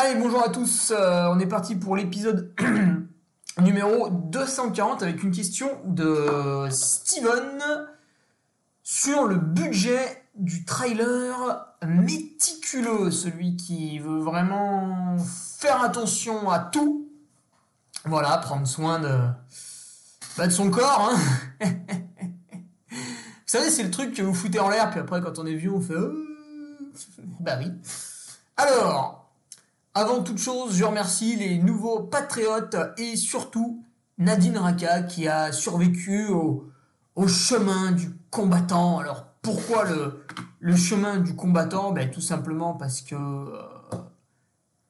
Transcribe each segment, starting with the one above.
Allez, bonjour à tous, euh, on est parti pour l'épisode numéro 240 avec une question de Steven sur le budget du trailer méticuleux, celui qui veut vraiment faire attention à tout. Voilà, prendre soin de, bah, de son corps. Hein. vous savez, c'est le truc que vous foutez en l'air, puis après, quand on est vieux, on fait... Euh, bah oui. Alors, avant toute chose, je remercie les nouveaux patriotes et surtout Nadine Raka qui a survécu au, chemin du combattant. Alors pourquoi le, chemin du combattant? Ben, Tout simplement parce que euh,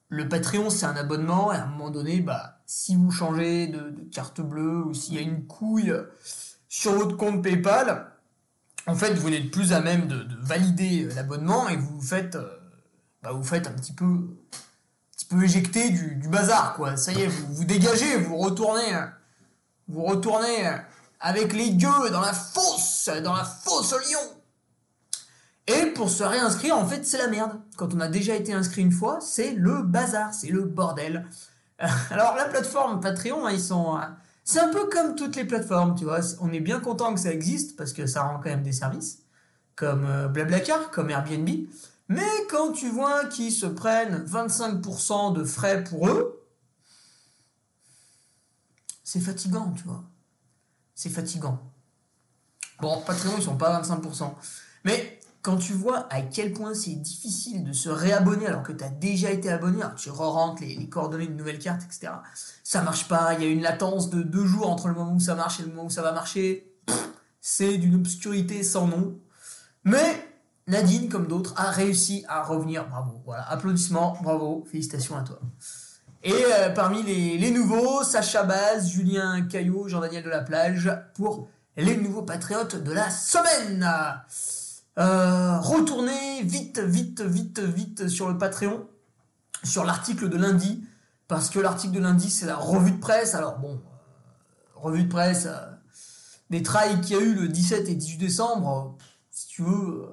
le Patreon c'est un abonnement et à un moment donné, bah, si vous changez de, carte bleue ou s'il y a une couille sur votre compte PayPal, en fait vous n'êtes plus à même de, valider l'abonnement et vous faites, euh, bah, vous faites un petit peu peut éjecter du, bazar, quoi. Ça y est, vous, vous dégagez, vous retournez, vous retournez avec les gueux dans la fosse, dans la fosse au lion. Et pour se réinscrire, en fait, c'est la merde. Quand on a déjà été inscrit une fois, c'est le bazar, c'est le bordel. Alors la plateforme Patreon, hein, ils sont, c'est un peu comme toutes les plateformes, tu vois. On est bien content que ça existe parce que ça rend quand même des services, comme euh, Blablacar, comme Airbnb. Mais quand tu vois qu'ils se prennent 25% de frais pour eux, c'est fatigant, tu vois. C'est fatigant. Bon, Patreon, ils sont pas à 25%. Mais quand tu vois à quel point c'est difficile de se réabonner alors que tu as déjà été abonné, alors tu re-rentres les, coordonnées de nouvelle carte, etc. Ça marche pas, il y a une latence de deux jours entre le moment où ça marche et le moment où ça va marcher. C'est d'une obscurité sans nom. Mais Nadine, comme d'autres, a réussi à revenir. Bravo. Voilà, applaudissements, bravo, félicitations à toi. Et euh, parmi les, nouveaux, Sacha Baz, Julien Caillot, Jean-Daniel de la Plage, pour les nouveaux patriotes de la semaine. Euh, retournez vite, vite, vite, vite sur le Patreon, sur l'article de lundi, parce que l'article de lundi, c'est la revue de presse. Alors bon, euh, revue de presse, des trails qu'il y a eu le 17 et 18 décembre, si tu veux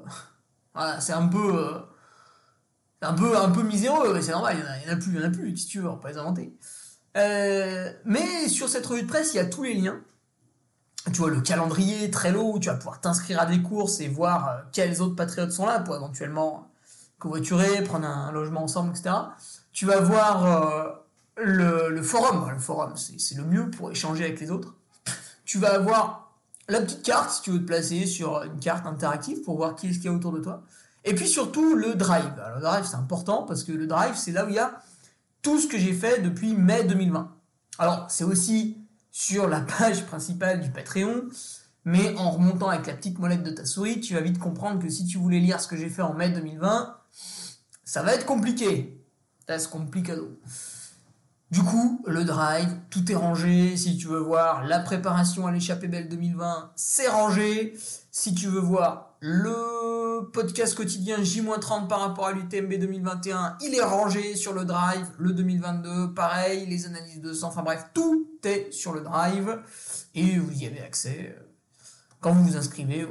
voilà, c'est un peu, euh, un peu, un peu miséreux, c'est normal, il n'y en, a plus, il y en a plus, si tu veux, on pas les inventer. Euh, mais sur cette revue de presse, il y a tous les liens. Tu vois, le calendrier très lourd, tu vas pouvoir t'inscrire à des courses et voir euh, quels autres patriotes sont là pour éventuellement covoiturer, prendre un, logement ensemble, etc. Tu vas voir le, le, forum. Le forum, c'est le mieux pour échanger avec les autres. Tu vas avoir la petite carte, si tu veux te placer sur une carte interactive pour voir qui est-ce qu'il y a autour de toi. Et puis surtout le drive. Alors, le drive, c'est important parce que le drive, c'est là où il y a tout ce que j'ai fait depuis mai 2020. Alors, c'est aussi sur la page principale du Patreon, mais en remontant avec la petite molette de ta souris, tu vas vite comprendre que si tu voulais lire ce que j'ai fait en mai 2020, ça va être compliqué. C'est complicado. Du coup, le drive, tout est rangé. Si tu veux voir la préparation à l'échappée belle 2020, c'est rangé. Si tu veux voir le podcast quotidien J-30 par rapport à l'UTMB 2021, il est rangé sur le drive. Le 2022, pareil, les analyses de sang, enfin bref, tout est sur le drive. Et vous y avez accès quand vous vous inscrivez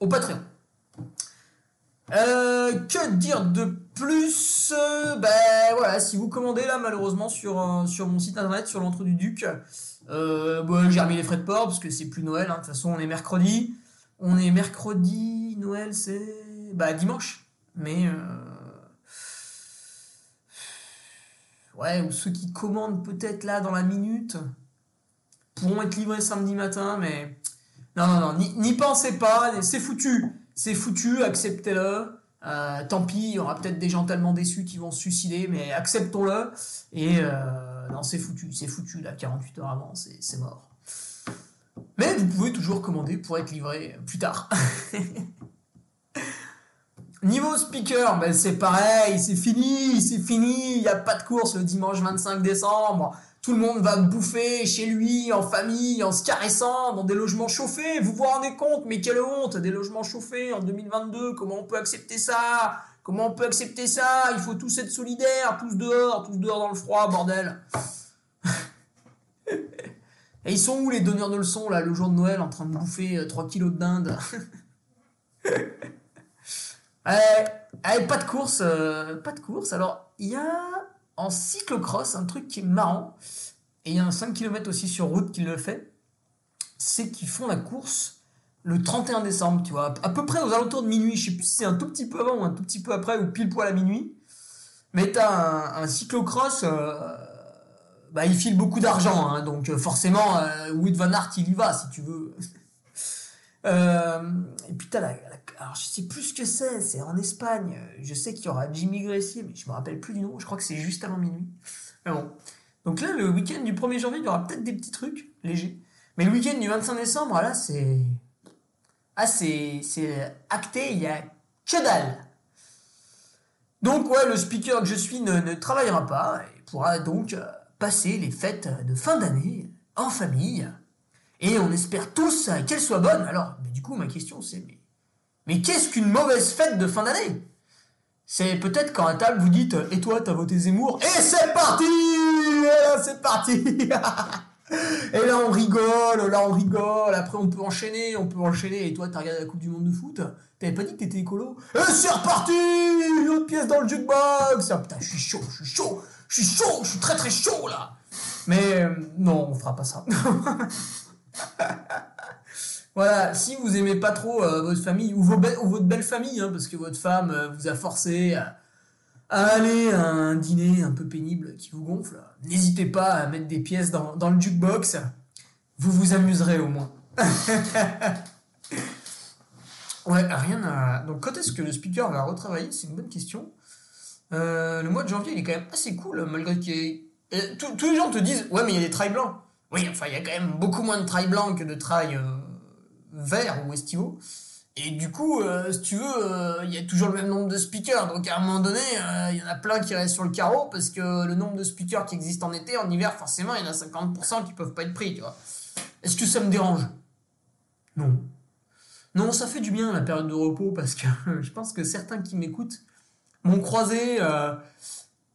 au, Patreon. Euh, que dire de plus Ben voilà, si vous commandez là malheureusement sur, euh, sur mon site internet, sur l'entre du Duc, bon, j'ai remis les frais de port parce que c'est plus Noël, hein. de toute façon on est mercredi. On est mercredi, Noël c'est bah, dimanche. Mais ouais, ou ceux qui commandent peut-être là dans la minute pourront être livrés samedi matin, mais non, non, non, n'y pensez pas, c'est foutu, c'est foutu, acceptez-le. Euh, tant pis, il y aura peut-être des gens tellement déçus qui vont se suicider, mais acceptons-le. Et euh, non, c'est foutu, c'est foutu, là, 48 heures avant, c'est mort. Mais vous pouvez toujours commander pour être livré plus tard. Niveau speaker, ben c'est pareil, c'est fini, c'est fini, il n'y a pas de course le dimanche 25 décembre. Tout le monde va bouffer chez lui, en famille, en se caressant, dans des logements chauffés. Vous vous rendez compte, mais quelle honte, des logements chauffés en 2022, comment on peut accepter ça? Comment on peut accepter ça? Il faut tous être solidaires, tous dehors, tous dehors dans le froid, bordel. Et ils sont où les donneurs de leçons, là, le jour de Noël, en train de bouffer 3 euh, kilos de dinde? Allez, pas de course, euh, pas de course. Alors, il y a en cyclocross un truc qui est marrant, et il y a un 5 km aussi sur route qui le fait, c'est qu'ils font la course le 31 décembre, tu vois, à peu près aux alentours de minuit. Je sais plus si c'est un tout petit peu avant ou un tout petit peu après, ou pile poil à minuit. Mais t'as un, un cyclocross, euh, bah, il file beaucoup d'argent, hein, donc euh, forcément, euh, Van Aert, il y va, si tu veux. et puis t'as la, alors je sais plus ce que c'est, c'est en Espagne. Je sais qu'il y aura Jimmy Gressier, mais je me rappelle plus du nom. Je crois que c'est juste avant minuit. Mais bon. Donc là, le week-end du 1er janvier, il y aura peut-être des petits trucs légers. Mais le week-end du 25 décembre, là, c'est. Ah, c'est, c'est acté, il y a que dalle. Donc, ouais, le speaker que je suis ne, ne travaillera pas et pourra donc euh, passer les fêtes de fin d'année en famille. Et on espère tous qu'elle soit bonne. Alors, mais du coup, ma question, c'est mais qu'est-ce qu'une mauvaise fête de fin d'année? C'est peut-être quand à table vous dites Et toi, t'as voté Zemmour? Et c'est parti! C'est parti! Et là, on rigole, là, on rigole. Après, on peut enchaîner, on peut enchaîner. Et toi, t'as regardé la Coupe du Monde de foot? T'avais pas dit que t'étais écolo? Et c'est reparti! Une autre pièce dans le jukebox! Ah, Putain, je suis chaud, je suis chaud, je suis chaud, je suis très très chaud là! Mais euh, non, on fera pas ça. Voilà, si vous aimez pas trop euh, votre famille ou, votre belle famille, hein, parce que votre femme euh, vous a forcé à, aller à un dîner un peu pénible qui vous gonfle, n'hésitez pas à mettre des pièces dans, le jukebox. Vous vous amuserez au moins. ouais, rien à. Donc, quand est-ce que le speaker va retravailler C'est une bonne question. Euh, le mois de janvier, il est quand même assez cool, malgré qu'il Tous les gens te disent Ouais, mais il y a des trails blancs. Oui, enfin, il y a quand même beaucoup moins de trails blancs que de trails vert ou estivaux. Et du coup, euh, si tu veux, euh, il y a toujours le même nombre de speakers. Donc à un moment donné, euh, il y en a plein qui restent sur le carreau parce que le nombre de speakers qui existent en été, en hiver, forcément, il y en a 50% qui peuvent pas être pris. Est-ce que ça me dérange? Non. Non, ça fait du bien la période de repos parce que je pense que certains qui m'écoutent m'ont croisé,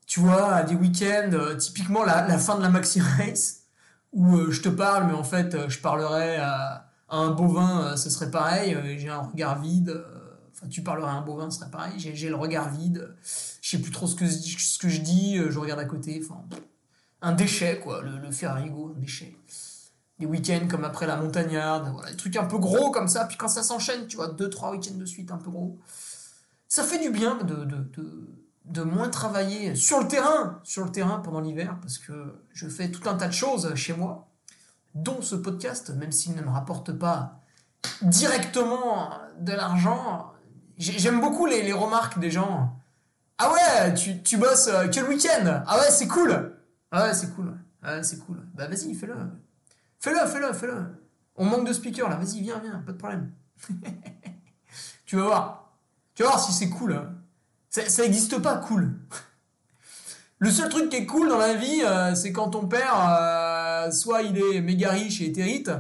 tu vois, à des week-ends, typiquement la, la, fin de la Maxi Race, où je te parle, mais en fait, je parlerai à un bovin, euh, ce serait pareil. Euh, j'ai un regard vide. Euh, enfin, tu parlerais à un bovin, ce serait pareil. J'ai le regard vide. Je sais plus trop ce que, je dis. Je regarde à côté. Enfin, un déchet, quoi. Le, le Ferrarigo, un déchet. Des week-ends comme après la montagnarde. Voilà, des trucs un peu gros comme ça. Puis quand ça s'enchaîne, tu vois, deux, trois week-ends de suite un peu gros. Ça fait du bien de moins travailler sur le terrain, sur le terrain pendant l'hiver, parce que je fais tout un tas de choses chez moi dont ce podcast, même s'il ne me rapporte pas directement de l'argent, j'aime beaucoup les, remarques des gens. Ah ouais, tu, tu bosses euh, que le week-end Ah ouais, c'est cool Ah ouais, c'est cool. Ah ouais, c'est cool. Bah vas-y, fais-le. Fais-le, fais-le, fais-le. On manque de speakers là, vas-y, viens, viens, pas de problème. tu vas voir. Tu vas voir si c'est cool. Hein. Ça n'existe pas cool. Le seul truc qui est cool dans la vie, euh, c'est quand ton père, euh, soit il est méga riche et éthérite,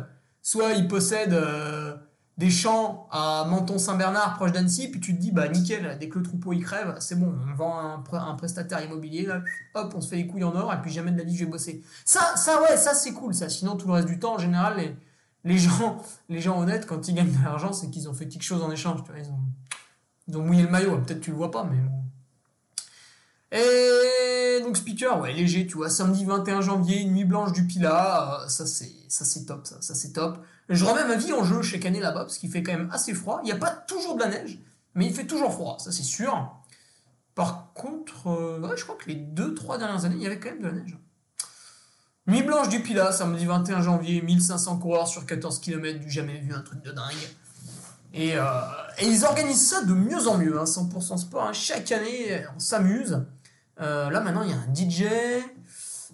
soit il possède euh, des champs à Menton-Saint-Bernard, proche d'Annecy, puis tu te dis, bah nickel, dès que le troupeau il crève, c'est bon, on vend un, prestataire immobilier, hop, on se fait les couilles en or, et puis jamais de la vie je vais bosser. Ça, ça ouais, ça c'est cool, ça. Sinon, tout le reste du temps, en général, les, les gens, les gens honnêtes, quand ils gagnent de l'argent, c'est qu'ils ont fait quelque chose en échange. Tu vois, ils, ont, ils ont mouillé le maillot. Peut-être tu le vois pas, mais bon. Et donc speaker, ouais, léger, tu vois, samedi 21 janvier, nuit blanche du Pila, euh, ça c'est ça c'est top, ça, ça c'est top. Je remets ma vie en jeu chaque année là-bas parce qu'il fait quand même assez froid. Il n'y a pas toujours de la neige, mais il fait toujours froid, ça c'est sûr. Par contre, euh, je crois que les deux trois dernières années, il y avait quand même de la neige. Nuit blanche du Pila, samedi 21 janvier, 1500 coureurs sur 14 km, du jamais vu, un truc de dingue. Et, euh, et ils organisent ça de mieux en mieux, hein, 100% sport. Hein. Chaque année, on s'amuse. Euh, là maintenant, il y a un DJ,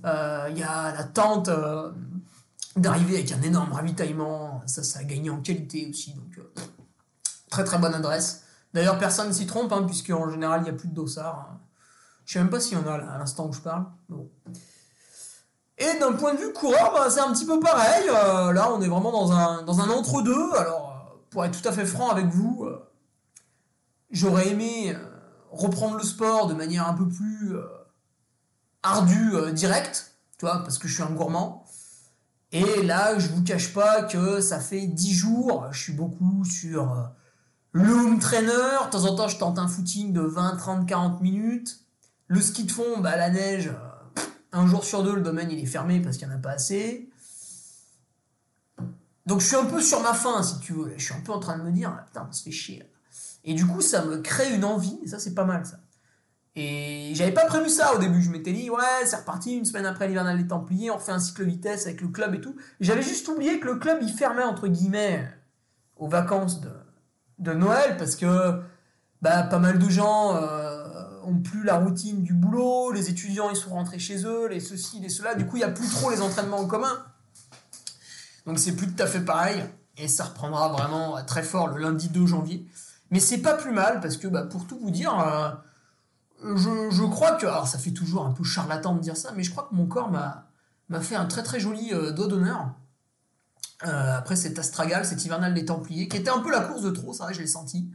euh, il y a la tente euh, d'arriver avec un énorme ravitaillement. Ça, ça a gagné en qualité aussi. Donc, très très bonne adresse. D'ailleurs, personne ne s'y trompe, hein, puisqu'en général, il n'y a plus de dossard. Hein. Je sais même pas s'il y en a à l'instant où je parle. Bon. Et d'un point de vue coureur, bah, c'est un petit peu pareil. là, on est vraiment dans un, dans un entre-deux. Alors, pour être tout à fait franc avec vous, j'aurais aimé reprendre le sport de manière un peu plus euh, ardue, euh, directe, tu parce que je suis un gourmand. Et là, je vous cache pas que ça fait 10 jours, je suis beaucoup sur euh, Loom Trainer. De temps en temps, je tente un footing de 20, 30, 40 minutes. Le ski de fond, bah, la neige, un jour sur deux, le domaine il est fermé parce qu'il n'y en a pas assez. Donc je suis un peu sur ma faim, si tu veux. Je suis un peu en train de me dire, ah, putain, on se fait chier. Et du coup, ça me crée une envie, et ça, c'est pas mal, ça. Et j'avais pas prévu ça au début. Je m'étais dit, ouais, c'est reparti une semaine après l'hivernal des Templiers, on refait un cycle vitesse avec le club et tout. J'avais juste oublié que le club, il fermait, entre guillemets, aux vacances de, Noël, parce que bah, pas mal de gens euh, ont plus la routine du boulot, les étudiants, ils sont rentrés chez eux, les ceci, les cela. Du coup, il n'y a plus trop les entraînements en commun. Donc, c'est plus tout à fait pareil. Et ça reprendra vraiment très fort le lundi 2 janvier. Mais c'est pas plus mal parce que, bah, pour tout vous dire, euh, je, crois que. Alors, ça fait toujours un peu charlatan de dire ça, mais je crois que mon corps m'a, fait un très très joli euh, dos d'honneur. Euh, après cet astragal, cet hivernal des Templiers, qui était un peu la course de trop, ça, je l'ai senti.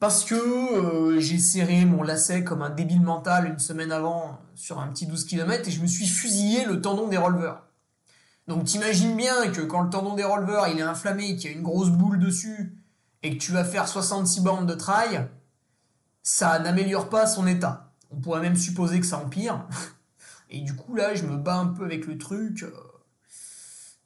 Parce que j'ai serré mon lacet comme un débile mental une semaine avant sur un petit 12 km et je me suis fusillé le tendon des releveurs. Donc t'imagines bien que quand le tendon des releveurs il est inflammé, qu'il y a une grosse boule dessus, et que tu vas faire 66 bornes de trail, ça n'améliore pas son état. On pourrait même supposer que ça empire. Et du coup, là, je me bats un peu avec le truc.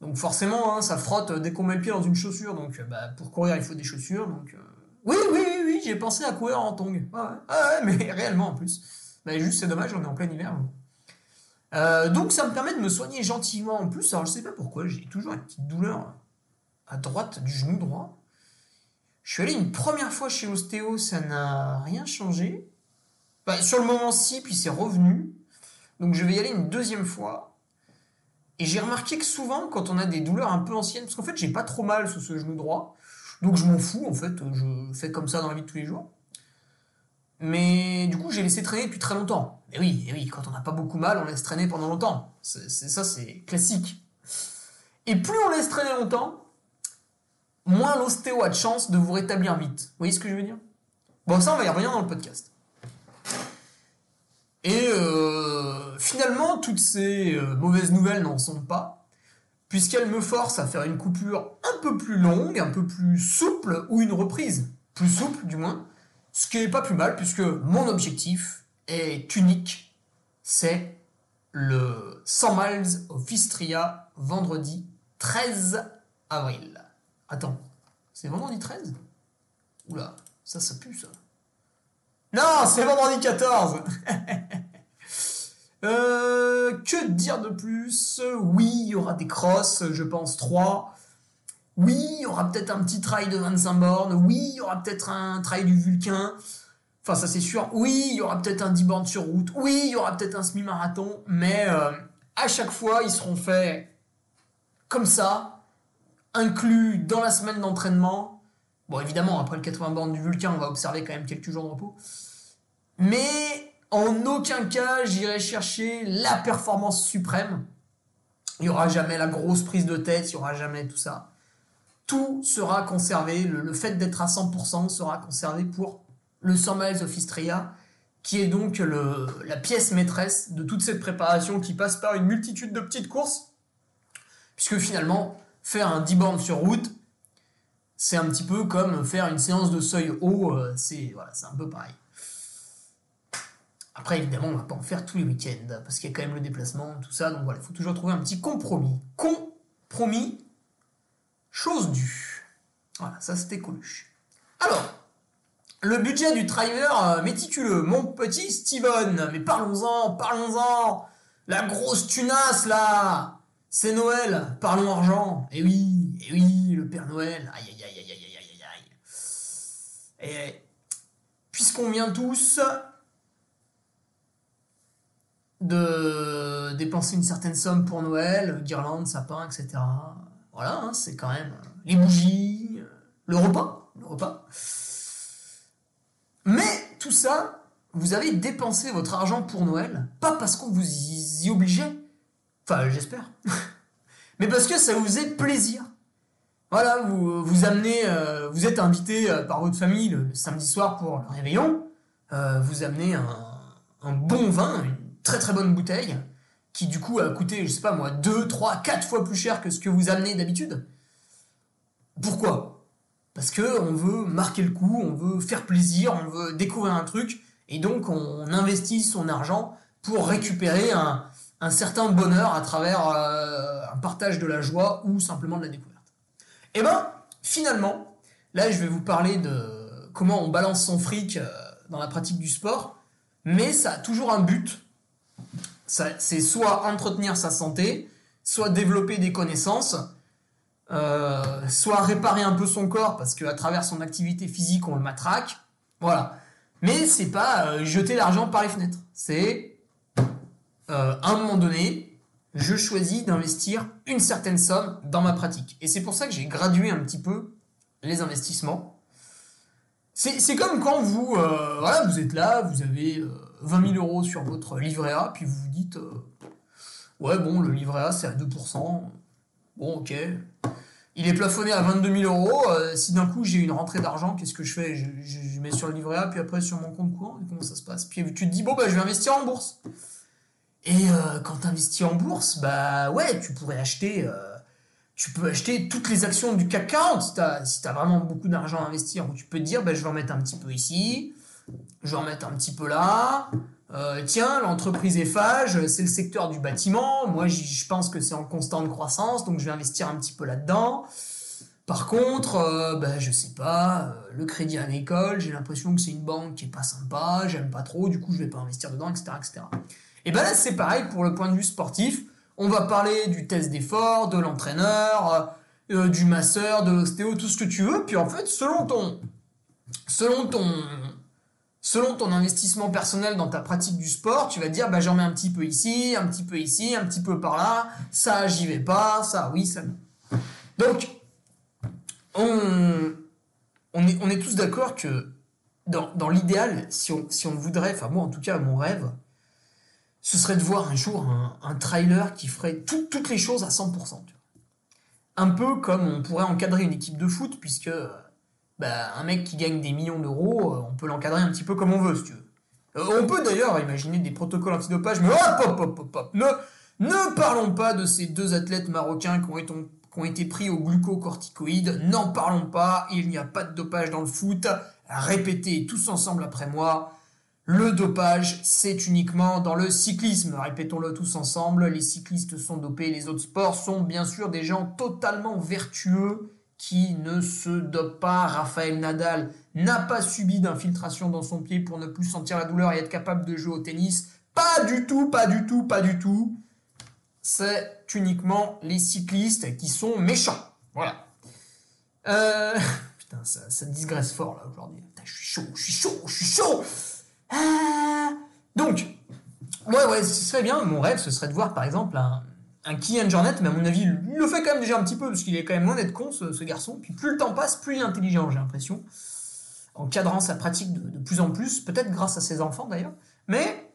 Donc forcément, hein, ça frotte dès qu'on met le pied dans une chaussure. Donc bah, pour courir, il faut des chaussures. Donc euh, oui, oui, oui, j'ai pensé à courir en tongs. Ah ouais, mais réellement en plus. Bah, juste, c'est dommage, on est en plein hiver. Euh, donc ça me permet de me soigner gentiment en plus. Alors je sais pas pourquoi, j'ai toujours une petite douleur à droite du genou droit. Je suis allé une première fois chez l'ostéo, ça n'a rien changé. Bah, sur le moment, si, puis c'est revenu. Donc je vais y aller une deuxième fois. Et j'ai remarqué que souvent, quand on a des douleurs un peu anciennes, parce qu'en fait, j'ai pas trop mal sur ce genou droit, donc je m'en fous, en fait, je fais comme ça dans la vie de tous les jours. Mais du coup, j'ai laissé traîner depuis très longtemps. Et oui, oui, quand on n'a pas beaucoup mal, on laisse traîner pendant longtemps. C'est, ça, c'est classique. Et plus on laisse traîner longtemps, moins l'ostéo a de chance de vous rétablir vite. Vous voyez ce que je veux dire? Bon, ça, on va y revenir dans le podcast. Et euh, finalement, toutes ces euh, mauvaises nouvelles n'en sont pas, puisqu'elles me forcent à faire une coupure un peu plus longue, un peu plus souple, ou une reprise plus souple du moins, ce qui n'est pas plus mal, puisque mon objectif est unique, c'est le 100 miles of Istria vendredi 13 avril. Attends, c'est vendredi 13 Oula, ça, ça pue, ça. Non, c'est vendredi 14 euh, Que dire de plus? Oui, il y aura des crosses, je pense 3. Oui, il y aura peut-être un petit trail de 25 bornes. Oui, il y aura peut-être un trail du Vulcain. Enfin, ça c'est sûr. Oui, il y aura peut-être un 10 bornes sur route. Oui, il y aura peut-être un semi-marathon. Mais euh, à chaque fois, ils seront faits comme ça, inclus dans la semaine d'entraînement. Bon, évidemment, après le 80 bornes du Vulcain, on va observer quand même quelques jours de repos. Mais en aucun cas, j'irai chercher la performance suprême. Il n'y aura jamais la grosse prise de tête, il n'y aura jamais tout ça. Tout sera conservé, le, fait d'être à 100% sera conservé pour le 100 miles of Istria, qui est donc la pièce maîtresse de toute cette préparation qui passe par une multitude de petites courses, puisque finalement, faire un 10 bornes sur route, c'est un petit peu comme faire une séance de seuil haut, euh, c'est voilà, un peu pareil. Après, évidemment, on va pas en faire tous les week-ends, parce qu'il y a quand même le déplacement, tout ça, donc voilà, il faut toujours trouver un petit compromis. Compromis, chose due. Voilà, ça c'était Coluche. Alors, le budget du trailer euh, méticuleux, mon petit Steven, mais parlons-en, parlons-en La grosse tunasse là c'est Noël, parlons argent. Et eh oui, et eh oui, le Père Noël. Aïe aïe aïe aïe aïe aïe aïe aïe. Et puisqu'on vient tous de dépenser une certaine somme pour Noël, guirlandes, sapin, etc. Voilà, hein, c'est quand même euh, les bougies, euh, le repas, le repas. Mais tout ça, vous avez dépensé votre argent pour Noël, pas parce qu'on vous y obligeait, enfin j'espère, mais parce que ça vous faisait plaisir. Voilà, vous vous amenez, euh, vous êtes invité euh, par votre famille le, samedi soir pour le réveillon, euh, vous amenez un, bon vin, une très très bonne bouteille, qui du coup a coûté, je sais pas moi, 2, 3, 4 fois plus cher que ce que vous amenez d'habitude. Pourquoi? Parce que on veut marquer le coup, on veut faire plaisir, on veut découvrir un truc, et donc on investit son argent pour récupérer un, certain bonheur à travers euh, un partage de la joie ou simplement de la découverte. Et eh ben finalement, là je vais vous parler de comment on balance son fric euh, dans la pratique du sport, mais ça a toujours un but. C'est soit entretenir sa santé, soit développer des connaissances, euh, soit réparer un peu son corps parce qu'à travers son activité physique on le matraque, voilà. Mais c'est pas jeter l'argent par les fenêtres. C'est euh, à un moment donné, je choisis d'investir une certaine somme dans ma pratique. Et c'est pour ça que j'ai gradué un petit peu les investissements. C'est comme quand vous, voilà, vous êtes là, vous avez 20 000 euros sur votre livret A, puis vous vous dites, ouais bon, le livret A c'est à 2%, Bon, ok. Il est plafonné à 22 000 euros. Euh, si d'un coup j'ai une rentrée d'argent, qu'est-ce que je fais? Je, mets sur le livret A, puis après sur mon compte courant. Comment ça se passe? Puis tu te dis, bon, bah, je vais investir en bourse. Et euh, quand tu investis en bourse, bah ouais, tu pourrais acheter. Euh, peux acheter toutes les actions du CAC 40 si tu as, vraiment beaucoup d'argent à investir. Ou tu peux te dire, bah, je vais en mettre un petit peu ici, je vais en mettre un petit peu là. Euh, tiens, l'entreprise Eiffage, c'est le secteur du bâtiment. Moi, je pense que c'est en constante croissance, donc je vais investir un petit peu là-dedans. Par contre, euh, ben, je sais pas, le crédit à l'école, j'ai l'impression que c'est une banque qui est pas sympa, j'aime pas trop, du coup, je vais pas investir dedans, etc., etc. Et ben là, c'est pareil pour le point de vue sportif. On va parler du test d'effort, de l'entraîneur, du masseur, de l'ostéo, tout ce que tu veux. Puis en fait, selon ton, selon ton, selon ton investissement personnel dans ta pratique du sport, tu vas dire bah, j'en mets un petit peu ici, un petit peu ici, un petit peu par là, ça j'y vais pas, ça oui, ça. Donc, on, on, est, on est tous d'accord que dans, dans l'idéal, si on, si on voudrait, enfin moi en tout cas, mon rêve, ce serait de voir un jour un, trailer qui ferait toutes les choses à 100%. Un peu comme on pourrait encadrer une équipe de foot, puisque bah, un mec qui gagne des millions d'euros, euh, on peut l'encadrer un petit peu comme on veut, si tu veux. Euh, on peut d'ailleurs imaginer des protocoles antidopage, mais hop, hop, hop, hop, hop. Ne, parlons pas de ces deux athlètes marocains qui ont été, pris au glucocorticoïdes. N'en parlons pas. Il n'y a pas de dopage dans le foot. Répétez tous ensemble après moi. Le dopage, c'est uniquement dans le cyclisme. Répétons-le tous ensemble. Les cyclistes sont dopés. Les autres sports sont bien sûr des gens totalement vertueux qui ne se dope pas. Raphaël Nadal n'a pas subi d'infiltration dans son pied pour ne plus sentir la douleur et être capable de jouer au tennis. Pas du tout, pas du tout, pas du tout. C'est uniquement les cyclistes qui sont méchants. Voilà. Euh... Putain, ça, ça fort là aujourd'hui. Je suis chaud, je suis chaud, je suis chaud. Ah. Donc, ouais, ouais, ce serait bien. Mon rêve, ce serait de voir par exemple un, un Kylian Jornet, mais à mon avis, il le fait quand même déjà un petit peu, parce qu'il est quand même loin con, ce, garçon. Puis plus le temps passe, plus il est intelligent, j'ai l'impression. En cadrant sa pratique de, plus en plus, peut-être grâce à ses enfants d'ailleurs. Mais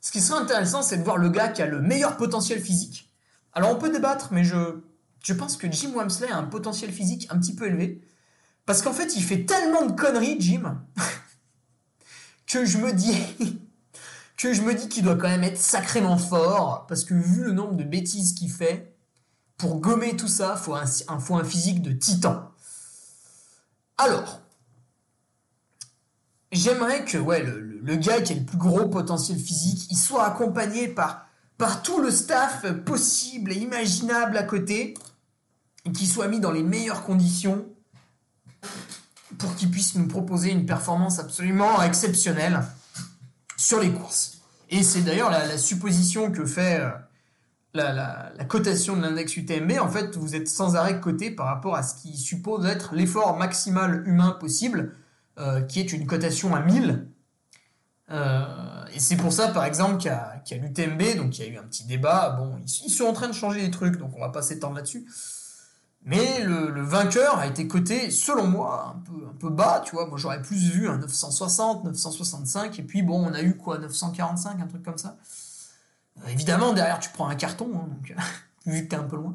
ce qui serait intéressant, c'est de voir le gars qui a le meilleur potentiel physique. Alors on peut débattre, mais je, je pense que Jim Wamsley a un potentiel physique un petit peu élevé. Parce qu'en fait, il fait tellement de conneries, Jim, que je me dis, que je dis qu'il doit quand même être sacrément fort, parce que vu le nombre de bêtises qu'il fait, pour gommer tout ça, faut un, faut un physique de titan. Alors, j'aimerais que ouais, le, gars qui a le plus gros potentiel physique, il soit accompagné par tout le staff possible et imaginable à côté, et qu'il soit mis dans les meilleures conditions pour qu'il puisse nous proposer une performance absolument exceptionnelle sur les courses. Et c'est d'ailleurs la, supposition que fait euh, la, cotation de l'index UTMB. En fait, vous êtes sans arrêt coté par rapport à ce qui suppose être l'effort maximal humain possible, euh, qui est une cotation à 1000. Euh, et c'est pour ça, par exemple, qu'à l'UTMB, donc il y a eu un petit débat. Bon, ils, sont en train de changer les trucs, donc on va pas s'étendre là-dessus. Mais le, vainqueur a été coté, selon moi, un peu, bas, tu vois. Moi, j'aurais plus vu un 960, 965, et puis bon, on a eu quoi, 945, un truc comme ça? Euh, évidemment, derrière, tu prends un carton, hein, donc, vu que t'es un peu loin.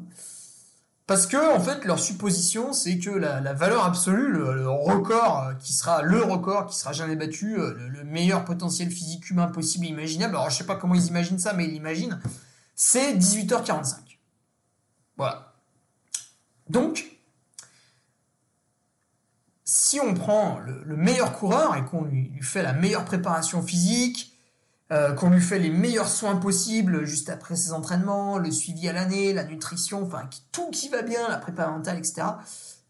Parce que, en fait, leur supposition, c'est que la, valeur absolue, le, record euh, qui sera le record qui sera jamais battu, euh, le, le, meilleur potentiel physique humain possible imaginable, alors je sais pas comment ils imaginent ça, mais ils l'imaginent, c'est 18h45. Voilà. Donc, si on prend le, meilleur coureur et qu'on lui, fait la meilleure préparation physique, euh, qu'on lui fait les meilleurs soins possibles juste après ses entraînements, le suivi à l'année, la nutrition, enfin tout qui va bien, la prépa mentale, etc.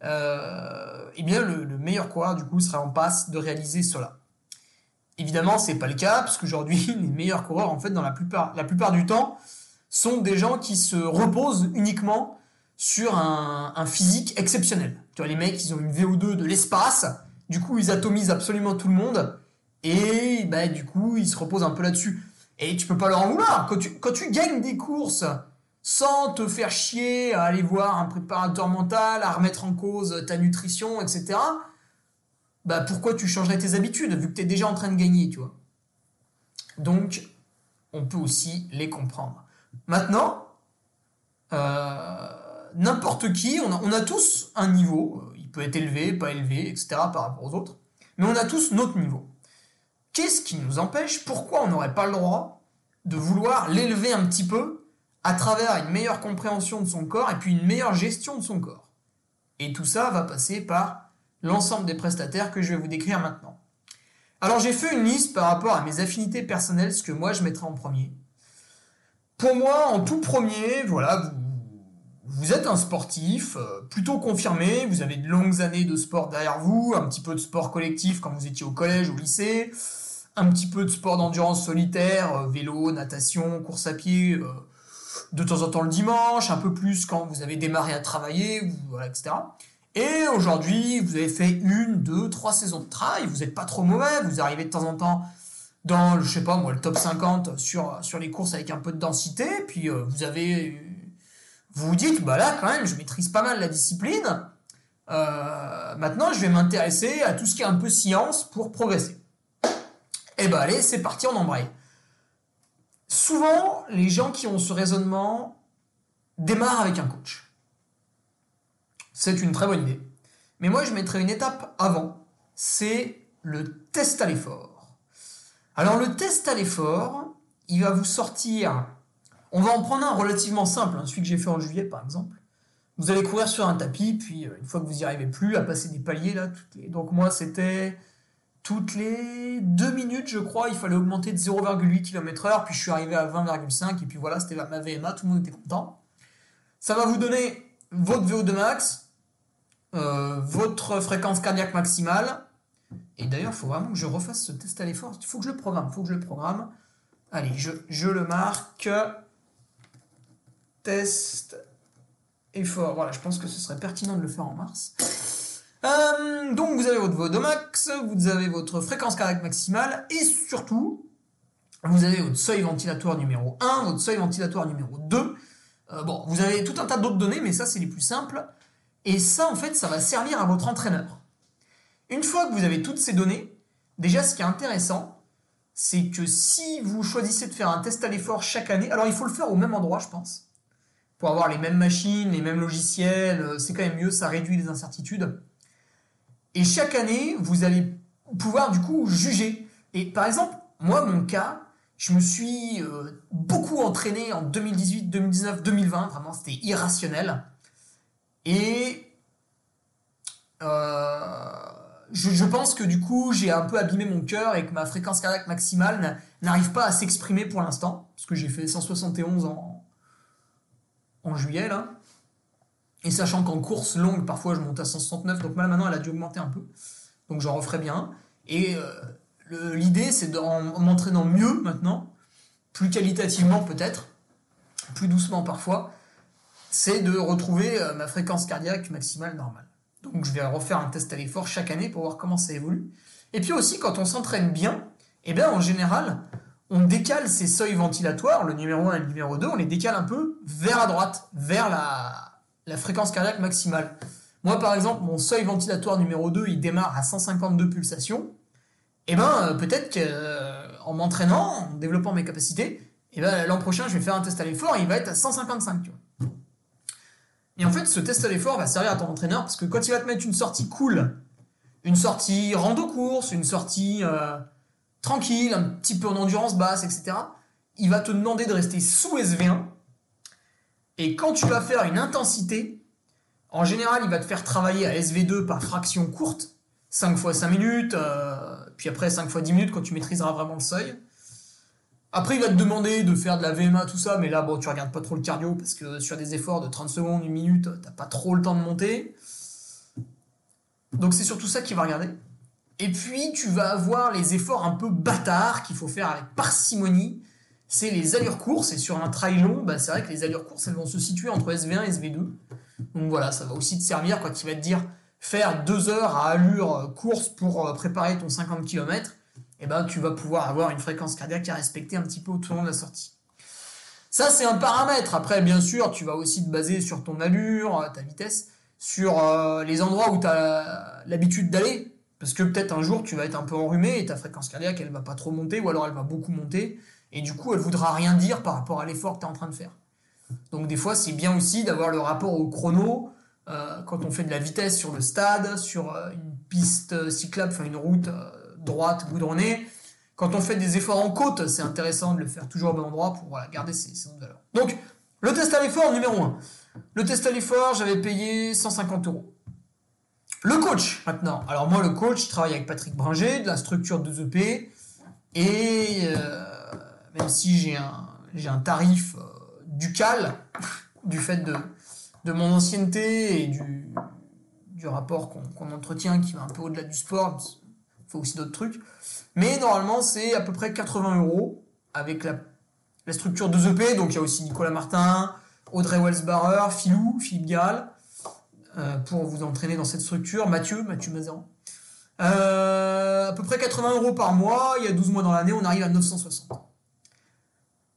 Euh, eh bien, le, meilleur coureur du coup sera en passe de réaliser cela. Évidemment, c'est pas le cas parce qu'aujourd'hui, les meilleurs coureurs, en fait, dans la plupart, la plupart du temps, sont des gens qui se reposent uniquement sur un, physique exceptionnel. Tu vois, les mecs, ils ont une VO2 de l'espace, du coup, ils atomisent absolument tout le monde, et bah, du coup, ils se reposent un peu là-dessus. Et tu peux pas leur en vouloir. Quand tu, quand tu gagnes des courses sans te faire chier à aller voir un préparateur mental, à remettre en cause ta nutrition, etc., bah pourquoi tu changerais tes habitudes, vu que tu es déjà en train de gagner, tu vois? Donc, on peut aussi les comprendre. Maintenant, euh, n'importe qui, on a, tous un niveau, euh, il peut être élevé, pas élevé, etc. par rapport aux autres, mais on a tous notre niveau. Qu'est-ce qui nous empêche Pourquoi on n'aurait pas le droit de vouloir l'élever un petit peu à travers une meilleure compréhension de son corps et puis une meilleure gestion de son corps? Et tout ça va passer par l'ensemble des prestataires que je vais vous décrire maintenant. Alors j'ai fait une liste par rapport à mes affinités personnelles, ce que moi je mettrais en premier. Pour moi, en tout premier, voilà, vous, vous êtes un sportif euh, plutôt confirmé, vous avez de longues années de sport derrière vous, un petit peu de sport collectif quand vous étiez au collège, au lycée, un petit peu de sport d'endurance solitaire, euh, vélo, natation, course à pied, euh, de temps en temps le dimanche, un peu plus quand vous avez démarré à travailler, voilà, etc. Et aujourd'hui, vous avez fait une, deux, trois saisons de travail, vous n'êtes pas trop mauvais, vous arrivez de temps en temps dans, je sais pas moi, le top 50 sur, sur les courses avec un peu de densité, puis vous avez vous vous dites, bah là, quand même, je maîtrise pas mal la discipline. Euh, maintenant, je vais m'intéresser à tout ce qui est un peu science pour progresser. Et eh bah allez, c'est parti, on embraye. Souvent, les gens qui ont ce raisonnement démarrent avec un coach. C'est une très bonne idée. Mais moi, je mettrais une étape avant. C'est le test à l'effort. Alors, le test à l'effort, il va vous sortir on va en prendre un relativement simple, hein, celui que j'ai fait en juillet par exemple. Vous allez courir sur un tapis, puis euh, une fois que vous n'y arrivez plus, à passer des paliers là. Donc moi c'était toutes les deux minutes je crois, il fallait augmenter de 0,8 km/h, puis je suis arrivé à 20,5 et puis voilà, c'était ma VMA, tout le monde était content. Ça va vous donner votre VO2 max, euh, votre fréquence cardiaque maximale. Et d'ailleurs, il faut vraiment que je refasse ce test à l'effort. Il faut que je le programme. Il faut que je le programme. Allez, je le marque test effort. Voilà, je pense que ce serait pertinent de le faire en mars. Euh, donc vous avez votre Vodomax, vous avez votre fréquence cardiaque maximale et surtout vous avez votre seuil ventilatoire numéro 1, votre seuil ventilatoire numéro 2. Euh, bon, vous avez tout un tas d'autres données, mais ça c'est les plus simples. Et ça en fait, ça va servir à votre entraîneur. Une fois que vous avez toutes ces données, déjà ce qui est intéressant, c'est que si vous choisissez de faire un test à l'effort chaque année, alors il faut le faire au même endroit je pense pour avoir les mêmes machines, les mêmes logiciels, euh, c'est quand même mieux, ça réduit les incertitudes. Et chaque année, vous allez pouvoir du coup juger. Et par exemple, moi, mon cas, Je me suis euh, beaucoup entraîné en 2018, 2019, 2020. Vraiment, c'était irrationnel. Et euh, je, pense que du coup, j'ai un peu abîmé mon cœur et que ma fréquence cardiaque maximale n'arrive pas à s'exprimer pour l'instant. Parce que j'ai fait 171 en, en juillet, là. Et sachant qu'en course longue, parfois je monte à 169, donc maintenant elle a dû augmenter un peu. Donc j'en referai bien. Et euh, l'idée, c'est en m'entraînant mieux maintenant, plus qualitativement peut-être, plus doucement parfois, c'est de retrouver euh, ma fréquence cardiaque maximale normale. Donc je vais refaire un test à l'effort chaque année pour voir comment ça évolue. Et puis aussi, quand on s'entraîne bien, eh bien en général, on décale ces seuils ventilatoires, le numéro 1 et le numéro 2, on les décale un peu vers la droite, vers la, fréquence cardiaque maximale. Moi, par exemple, mon seuil ventilatoire numéro 2, il démarre à 152 pulsations. Et eh ben, euh, peut-être qu'en euh, m'entraînant, en développant mes capacités, et eh ben, l'an prochain, je vais faire un test à l'effort, il va être à 155. Et en fait, ce test à l'effort va servir à ton entraîneur parce que quand il va te mettre une sortie cool, une sortie rando-course, une sortie euh, tranquille, un petit peu en endurance basse, etc., il va te demander de rester sous SV1. Et quand tu vas faire une intensité, en général, il va te faire travailler à SV2 par fraction courte, 5 fois 5 minutes, euh, puis après 5 fois 10 minutes quand tu maîtriseras vraiment le seuil. Après, il va te demander de faire de la VMA, tout ça, mais là, bon, tu regardes pas trop le cardio parce que sur des efforts de 30 secondes, une minute, t'as pas trop le temps de monter. Donc c'est surtout ça qu'il va regarder. Et puis, tu vas avoir les efforts un peu bâtards qu'il faut faire avec parcimonie. C'est les allures courses. Et sur un trail long, bah, c'est vrai que les allures courses, elles vont se situer entre SV1 et SV2. Donc voilà, ça va aussi te servir quand il va te dire faire deux heures à allure course pour euh, préparer ton 50 km eh ben, tu vas pouvoir avoir une fréquence cardiaque à respecter un petit peu au long de la sortie. Ça, c'est un paramètre. Après, bien sûr, tu vas aussi te baser sur ton allure, ta vitesse, sur euh, les endroits où tu as l'habitude d'aller. Parce que peut-être un jour, tu vas être un peu enrhumé et ta fréquence cardiaque, elle va pas trop monter, ou alors elle va beaucoup monter. Et du coup, elle voudra rien dire par rapport à l'effort que tu es en train de faire. Donc, des fois, c'est bien aussi d'avoir le rapport au chrono. Euh, quand on fait de la vitesse sur le stade, sur euh, une piste cyclable, enfin une route droite, goudronnée. Quand on fait des efforts en côte, c'est intéressant de le faire toujours au bon endroit pour garder ses, ses valeurs. Donc, le test à l'effort numéro 1. Le test à l'effort, j'avais payé 150 euros. Le coach, maintenant. Alors moi, le coach, je travaille avec Patrick Bringer, de la structure 2EP. Et euh, même si j'ai un, j'ai un tarif euh, ducal, du fait de, de mon ancienneté et du, du rapport qu'on entretient qui va un peu au-delà du sport, aussi d'autres trucs. Mais normalement, c'est à peu près 80 euros avec la, structure 2EP. Donc il y a aussi Nicolas Martin, Audrey Welsbarer, Philou, Philippe Gall, pour vous entraîner dans cette structure. Mathieu, Mathieu Mazarin. Euh, à peu près 80 euros par mois. Il y a 12 mois dans l'année, on arrive à 960.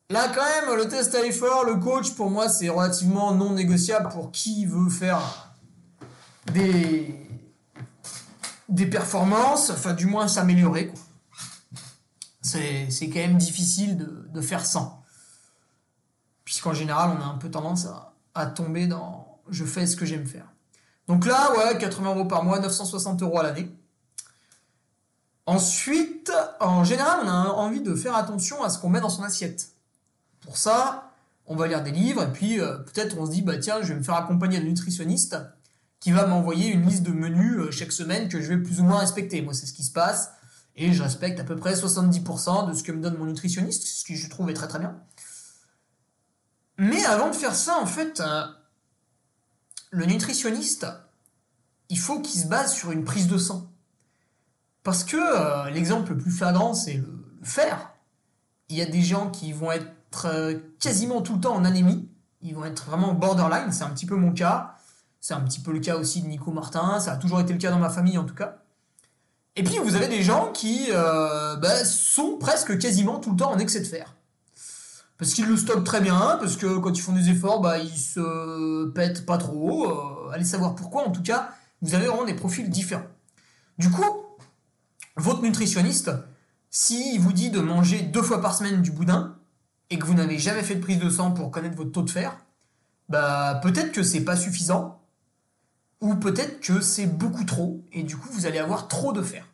Là, quand même, le test à l'effort, le coach, pour moi, c'est relativement non négociable pour qui veut faire des, des performances, enfin du moins s'améliorer. C'est, quand même difficile de, faire sans. Puisqu'en général, on a un peu tendance à, tomber dans je fais ce que j'aime faire. Donc là, ouais, 80 euros par mois, 960 euros à l'année. Ensuite, en général, on a envie de faire attention à ce qu'on met dans son assiette. Pour ça, on va lire des livres et puis euh, peut-être on se dit, bah tiens, je vais me faire accompagner d'un nutritionniste qui va m'envoyer une liste de menus euh, chaque semaine que je vais plus ou moins respecter. Moi, c'est ce qui se passe. Et je respecte à peu près 70% de ce que me donne mon nutritionniste, ce qui je trouve très très bien. Mais avant de faire ça, en fait, euh, le nutritionniste, il faut qu'il se base sur une prise de sang. Parce que euh, l'exemple le plus flagrant, c'est le, fer. Il y a des gens qui vont être quasiment tout le temps en anémie. Ils vont être vraiment borderline, c'est un petit peu mon cas. C'est un petit peu le cas aussi de Nico Martin, ça a toujours été le cas dans ma famille en tout cas. Et puis vous avez des gens qui euh, bah, sont presque quasiment tout le temps en excès de fer. Parce qu'ils le stockent très bien, parce que quand ils font des efforts, bah, ils se pètent pas trop. Euh, allez savoir pourquoi, en tout cas, vous avez vraiment des profils différents. Du coup, votre nutritionniste, s'il vous dit de manger deux fois par semaine du boudin, et que vous n'avez jamais fait de prise de sang pour connaître votre taux de fer, bah peut-être que c'est pas suffisant, ou peut-être que c'est beaucoup trop, et du coup vous allez avoir trop de fer.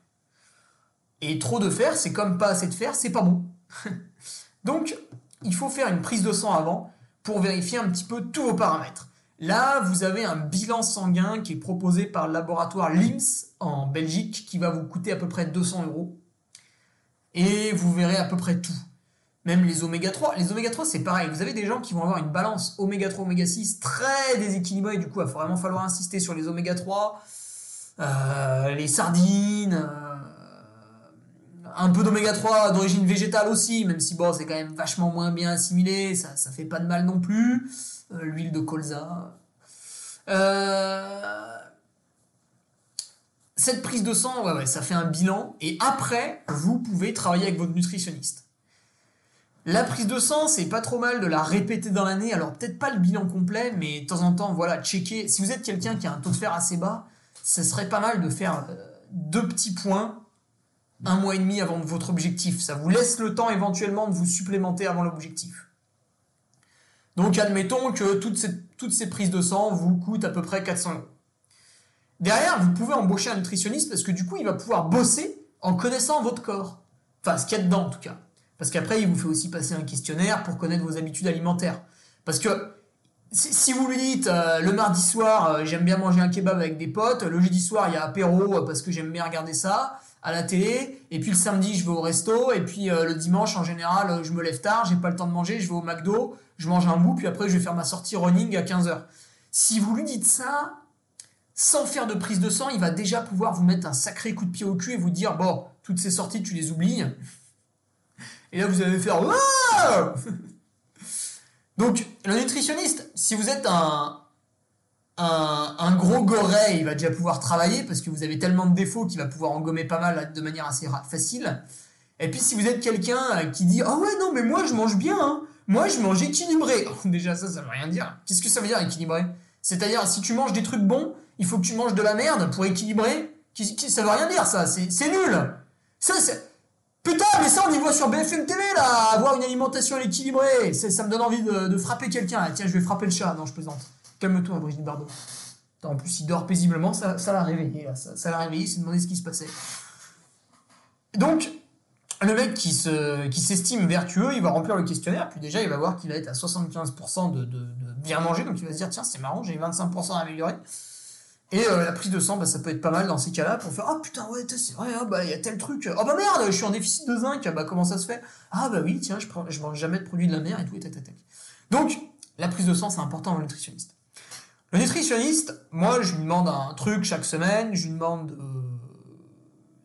Et trop de fer, c'est comme pas assez de fer, c'est pas bon. Donc, il faut faire une prise de sang avant pour vérifier un petit peu tous vos paramètres. Là, vous avez un bilan sanguin qui est proposé par le laboratoire LIMS en Belgique qui va vous coûter à peu près 200 euros. Et vous verrez à peu près tout. Même les oméga 3. Les oméga 3, c'est pareil. Vous avez des gens qui vont avoir une balance oméga 3, oméga 6 très déséquilibrée. Du coup, il va vraiment falloir insister sur les oméga 3. Euh, les sardines. Euh, un peu d'oméga 3 d'origine végétale aussi, même si bon, c'est quand même vachement moins bien assimilé. Ça, ça fait pas de mal non plus. Euh, l'huile de colza. cette prise de sang, ça fait un bilan. Et après, vous pouvez travailler avec votre nutritionniste. La prise de sang, c'est pas trop mal de la répéter dans l'année. Alors peut-être pas le bilan complet, mais de temps en temps, voilà, checker. Si vous êtes quelqu'un qui a un taux de fer assez bas, ce serait pas mal de faire euh, deux petits points un mois et demi avant votre objectif. Ça vous laisse le temps éventuellement de vous supplémenter avant l'objectif. Donc admettons que toutes ces, prises de sang vous coûtent à peu près 400 euros. Derrière, vous pouvez embaucher un nutritionniste parce que du coup, il va pouvoir bosser en connaissant votre corps. Enfin, ce qu'il y a dedans en tout cas. Parce qu'après, il vous fait aussi passer un questionnaire pour connaître vos habitudes alimentaires. Parce que si vous lui dites euh, le mardi soir, euh, j'aime bien manger un kebab avec des potes, le jeudi soir, il y a apéro euh, parce que j'aime bien regarder ça à la télé, et puis le samedi, je vais au resto, et puis le dimanche, en général, je me lève tard, j'ai pas le temps de manger, je vais au McDo, je mange un bout, puis après, je vais faire ma sortie running à 15h. Si vous lui dites ça, sans faire de prise de sang, il va déjà pouvoir vous mettre un sacré coup de pied au cul et vous dire, bon, toutes ces sorties, tu les oublies. Et là, vous allez faire Donc, le nutritionniste, si vous êtes un, un, gros goret, il va déjà pouvoir travailler parce que vous avez tellement de défauts qu'il va pouvoir en gommer pas mal de manière assez facile. Et puis, si vous êtes quelqu'un qui dit Ah ouais, non, mais moi je mange bien, hein. moi je mange équilibré. déjà, ça, ça veut rien dire. Qu'est-ce que ça veut dire équilibré? C'est-à-dire, si tu manges des trucs bons, il faut que tu manges de la merde pour équilibrer. Ça veut rien dire, ça. C'est nul. Putain, mais ça, on y voit sur BFM TV, là, avoir une alimentation équilibrée. Ça me donne envie de, frapper quelqu'un. Tiens, je vais frapper le chat. Non, je plaisante. Calme-toi, Brigitte Bardot. En plus, il dort paisiblement, ça, l'a réveillé. Ça, l'a réveillé, il s'est demandé ce qui se passait. Donc, le mec qui se qui s'estime vertueux, il va remplir le questionnaire, puis déjà, il va voir qu'il va être à 75% de, bien manger, donc il va se dire, tiens, c'est marrant, j'ai 25% amélioré. Et euh, la prise de sang, bah, ça peut être pas mal dans ces cas-là pour faire Ah putain, ouais, c'est vrai, ah, bah il y a tel truc. Oh bah merde, je suis en déficit de zinc. Bah comment ça se fait? Ah bah oui, tiens, je, prends, je mange jamais de produits de la mer et tout, et tac. Donc, la prise de sang, c'est important le nutritionniste. Le nutritionniste, moi, je lui demande un truc chaque semaine, je lui demande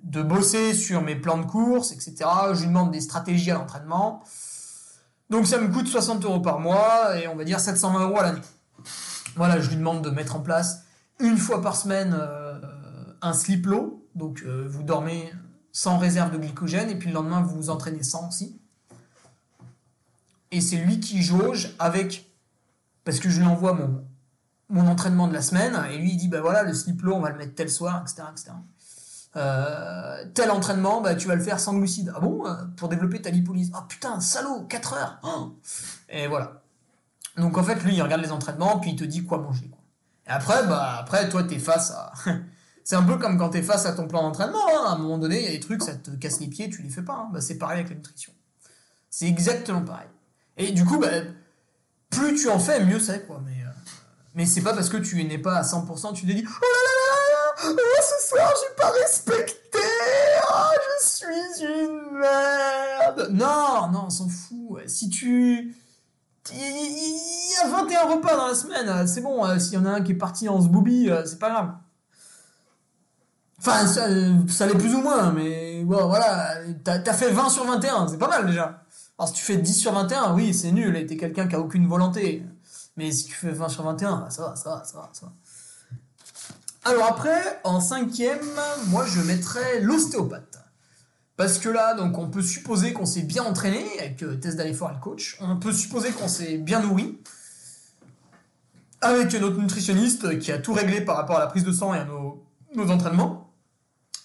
de bosser sur mes plans de course, etc. Je lui demande des stratégies à l'entraînement. Donc ça me coûte 60 euros par mois et on va dire 720 euros à l'année. Voilà, je lui demande de mettre en place une fois par semaine euh, un slip low, donc euh, vous dormez sans réserve de glycogène, et puis le lendemain vous vous entraînez sans aussi. Et c'est lui qui jauge avec, parce que je lui envoie mon, mon entraînement de la semaine, et lui il dit, bah voilà, le slip low, on va le mettre tel soir, etc. etc. Euh, tel entraînement, bah, tu vas le faire sans glucides. Ah bon Pour développer ta lipolyse. Ah putain, salaud, 4 heures oh. Et voilà. Donc en fait, lui, il regarde les entraînements, puis il te dit quoi manger. Et après, bah, après, toi, t'es face à. c'est un peu comme quand t'es face à ton plan d'entraînement. Hein. À un moment donné, il y a des trucs, ça te casse les pieds, tu les fais pas. Hein. Bah, c'est pareil avec la nutrition. C'est exactement pareil. Et du coup, bah, plus tu en fais, mieux c'est, quoi. Euh, mais c'est pas parce que tu n'es pas à 100%, tu te dis Oh là là là là oh, ce soir, j'ai pas respecté Oh, je suis une merde Non, non, on s'en fout. Si tu il y a 21 repas dans la semaine, c'est bon, euh, s'il y en a un qui est parti en booby, euh, c'est pas grave. Enfin, ça, l'est plus ou moins, mais bon, voilà, t'as as fait 20 sur 21, c'est pas mal déjà. Alors si tu fais 10 sur 21, oui, c'est nul, et t'es quelqu'un qui a aucune volonté. Mais si tu fais 20 sur 21, bah, ça va, ça va, ça va, ça va. Alors après, en cinquième, moi je mettrais l'ostéopathe. Parce que là, donc, on peut supposer qu'on s'est bien entraîné avec euh, Test d'Alefort et le coach. On peut supposer qu'on s'est bien nourri avec notre nutritionniste qui a tout réglé par rapport à la prise de sang et à nos, entraînements.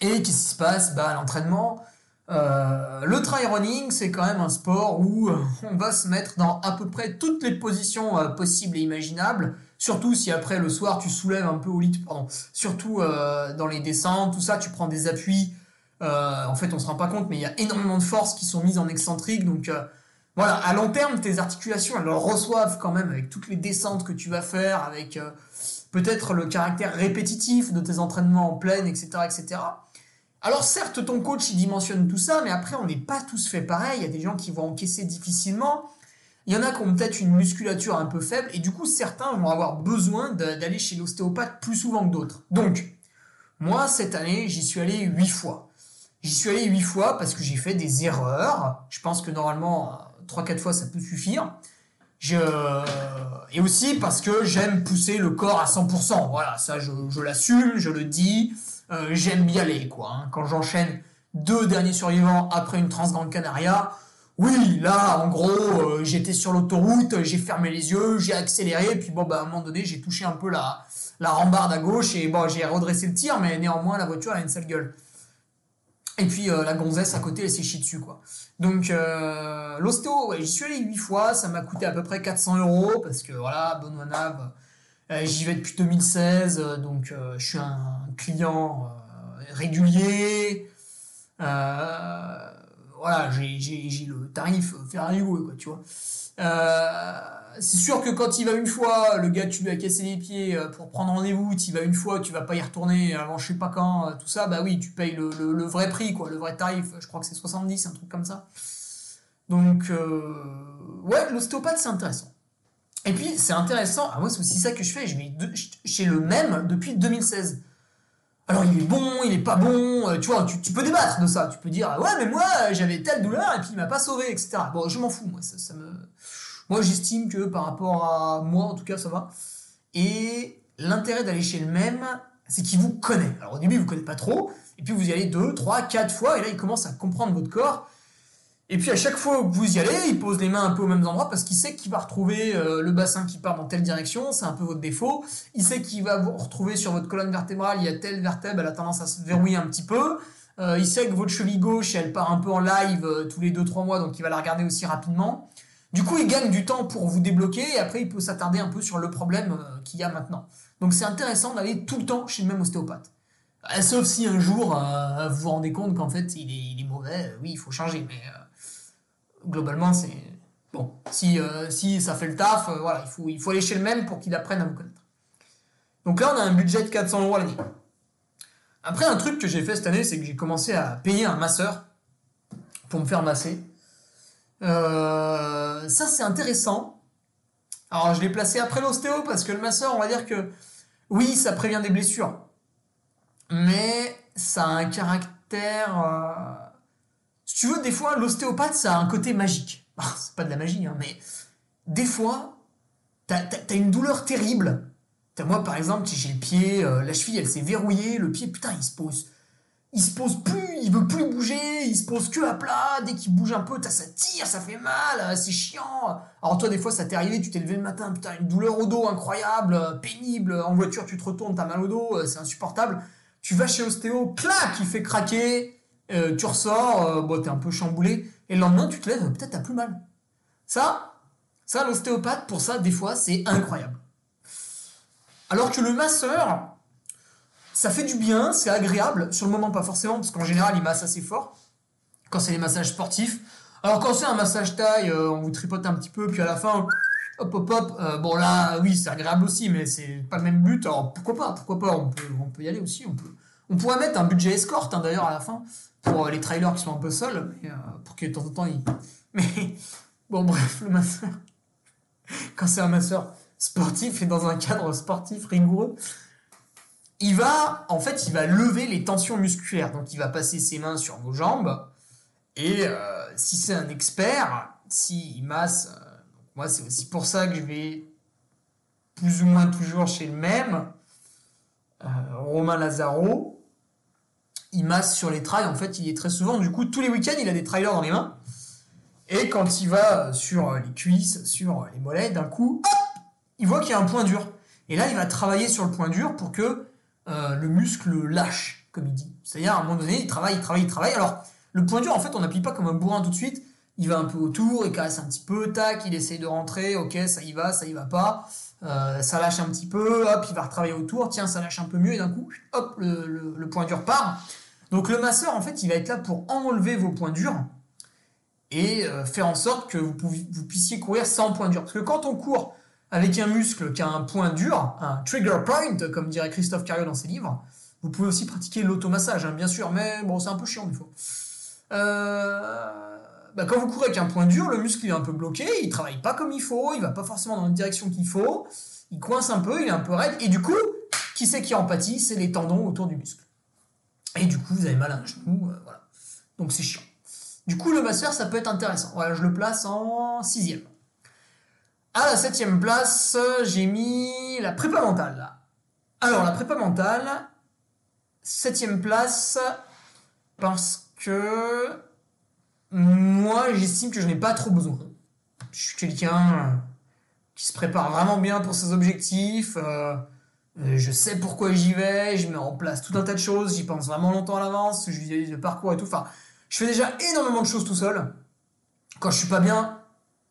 Et qu'est-ce qui se passe? Bah, L'entraînement, euh, le try running, c'est quand même un sport où euh, on va se mettre dans à peu près toutes les positions possibles et imaginables. Surtout si après le soir tu soulèves un peu au lit, pardon. Surtout dans les descentes, tout ça, tu prends des appuis euh, en fait, on se rend pas compte, mais il y a énormément de forces qui sont mises en excentrique. Donc, euh, voilà, à long terme, tes articulations, elles le reçoivent quand même avec toutes les descentes que tu vas faire, avec euh, peut-être le caractère répétitif de tes entraînements en pleine, etc., etc. Alors certes, ton coach, il dimensionne tout ça, mais après, on n'est pas tous fait pareil. Il y a des gens qui vont encaisser difficilement. Il y en a qui ont peut-être une musculature un peu faible, et du coup, certains vont avoir besoin d'aller chez l'ostéopathe plus souvent que d'autres. Donc, moi, cette année, j'y suis allé huit fois. J'y suis allé huit fois parce que j'ai fait des erreurs. Je pense que normalement, 3-4 fois, ça peut suffire. Je... Et aussi parce que j'aime pousser le corps à 100%. Voilà, ça, je l'assume, je le dis. Euh, j'aime y aller, quoi. Hein. Quand j'enchaîne deux derniers survivants après une Transgrande Canaria, oui, là, en gros, euh, j'étais sur l'autoroute, j'ai fermé les yeux, j'ai accéléré, puis bon, bah, à un moment donné, j'ai touché un peu la, la rambarde à gauche, et bon, j'ai redressé le tir, mais néanmoins, la voiture, a une sale gueule. Et puis, euh, la gonzesse à côté, elle s'est chiée dessus, quoi. Donc, euh, l'ostéo, ouais, j'y suis allé 8 fois, ça m'a coûté à peu près 400 euros, parce que, voilà, Benoît Nav, j'y vais depuis 2016, donc je suis un client régulier, euh, voilà, j'ai le tarif Ferrari quoi, tu vois. Euh, c'est sûr que quand il va une fois, le gars, tu lui as cassé les pieds euh, pour prendre rendez-vous, tu vas une fois, tu vas pas y retourner avant je sais pas quand, euh, tout ça, bah oui, tu payes le, vrai prix, quoi, le vrai tarif, je crois que c'est 70, un truc comme ça. Donc, ouais, l'ostéopathe, c'est intéressant. Et puis, c'est intéressant, ah, moi, c'est aussi ça que je fais, je vais chez le même depuis 2016 alors il est bon, il est pas bon, euh, tu vois, tu, peux débattre de ça, tu peux dire ouais mais moi j'avais telle douleur et puis il m'a pas sauvé, etc. Bon je m'en fous, moi ça, me, moi j'estime que par rapport à moi en tout cas ça va. Et l'intérêt d'aller chez le même, c'est qu'il vous connaît. Alors au début vous connaît pas trop, et puis vous y allez deux, trois, quatre fois et là il commence à comprendre votre corps et puis à chaque fois que vous y allez, il pose les mains un peu aux mêmes endroits parce qu'il sait qu'il va retrouver euh, le bassin qui part dans telle direction, c'est un peu votre défaut. Il sait qu'il va vous retrouver sur votre colonne vertébrale, il y a telle vertèbre, elle a tendance à se verrouiller un petit peu. Euh, il sait que votre cheville gauche, elle part un peu en live euh, tous les 2-3 mois, donc il va la regarder aussi rapidement. Du coup, il gagne du temps pour vous débloquer et après, il peut s'attarder un peu sur le problème qu'il y a maintenant. Donc c'est intéressant d'aller tout le temps chez le même ostéopathe. sauf si un jour, vous vous rendez compte qu'en fait, il est, il est, mauvais, oui, il faut changer, mais globalement, c'est. Bon, si, euh, si ça fait le taf, euh, voilà, il faut, il faut aller chez le même pour qu'il apprenne à vous connaître. Donc là, on a un budget de 400 euros l'année. Après, un truc que j'ai fait cette année, c'est que j'ai commencé à payer un masseur pour me faire masser. Euh, ça, c'est intéressant. Alors, je l'ai placé après l'ostéo parce que le masseur, on va dire que oui, ça prévient des blessures. Mais ça a un caractère si tu veux, des fois, l'ostéopathe, ça a un côté magique. Ah, c'est pas de la magie, hein, mais des fois, t'as as, une douleur terrible. As, moi, par exemple, j'ai le pied, euh, la cheville, elle s'est verrouillée, le pied, putain, il se pose. Il se pose plus, il veut plus bouger, il se pose que à plat, dès qu'il bouge un peu, ça tire, ça fait mal, euh, c'est chiant. Alors toi, des fois, ça t'est arrivé, tu t'es levé le matin, putain, une douleur au dos incroyable, euh, pénible, en voiture, tu te retournes, t'as mal au dos, c'est insupportable. Tu vas chez l'ostéo, clac, il fait craquer, euh, tu ressors, euh, bon, un peu chamboulé, et le lendemain, tu te lèves, peut-être t'as plus mal. Ça, ça, l'ostéopathe, pour ça, des fois, c'est incroyable. Alors que le masseur, ça fait du bien, c'est agréable, sur le moment pas forcément, parce qu'en général, il masse assez fort, quand c'est les massages sportifs. Alors quand c'est un massage taille, euh, on vous tripote un petit peu, puis à la fin, hop hop hop, bon là, oui, c'est agréable aussi, mais c'est pas le même but, alors pourquoi pas, pourquoi pas, on peut, on peut y aller aussi, on peut... On pourrait mettre un budget escorte, hein, d'ailleurs, à la fin pour les trailers qui sont un peu seuls, mais, euh, pour que de temps en temps ils. Mais bon, bref, le masseur, quand c'est un masseur sportif et dans un cadre sportif rigoureux, il va, en fait, il va lever les tensions musculaires. Donc, il va passer ses mains sur vos jambes. Et euh, si c'est un expert, s'il masse, euh, moi, c'est aussi pour ça que je vais plus ou moins toujours chez le même, Romain Lazaro il masse sur les trails. En fait, il est très souvent, du coup, tous les week-ends, il a des trailers dans les mains. Et quand il va sur les cuisses, sur les mollets, d'un coup, il voit qu'il y a un point dur. Et là, il va travailler sur le point dur pour que euh, le muscle lâche, comme il dit. C'est-à-dire, à un moment donné, il travaille, il travaille, il travaille. Alors, le point dur, en fait, on n'appuie pas comme un bourrin tout de suite. Il va un peu autour, il caresse un petit peu, tac, il essaye de rentrer, ok, ça y va, ça y va pas. Euh, ça lâche un petit peu, hop, il va retravailler autour, tiens, ça lâche un peu mieux, et d'un coup, hop, le point dur part. Donc le masseur, en fait, il va être là pour enlever vos points durs. et euh, faire en sorte que vous, puissiez courir sans point dur. Parce que quand on court avec un muscle qui a un point dur, un trigger point, comme dirait Christophe Cario dans ses livres, vous pouvez aussi pratiquer l'automassage, hein, bien sûr, mais bon, c'est un peu chiant des fois. Euh, bah, quand vous courez avec un point dur, le muscle est un peu bloqué, il travaille pas comme il faut, il va pas forcément dans la direction qu'il faut, il coince un peu, il est un peu raide, et du coup, qui c'est qui empathie? C'est les tendons autour du muscle. Et du coup, vous avez mal à un genou, euh, voilà. Donc c'est chiant. Du coup, le masseur, ça peut être intéressant. Voilà, je le place en sixième. À la septième place, j'ai mis la prépa mentale. Alors, la prépa mentale, septième place, parce que moi, j'estime que je n'ai pas trop besoin. Je suis quelqu'un qui se prépare vraiment bien pour ses objectifs. Euh, je sais pourquoi j'y vais, je mets en place tout un tas de choses, j'y pense vraiment longtemps à l'avance, je visualise le parcours et tout. Enfin, je fais déjà énormément de choses tout seul. Quand je suis pas bien,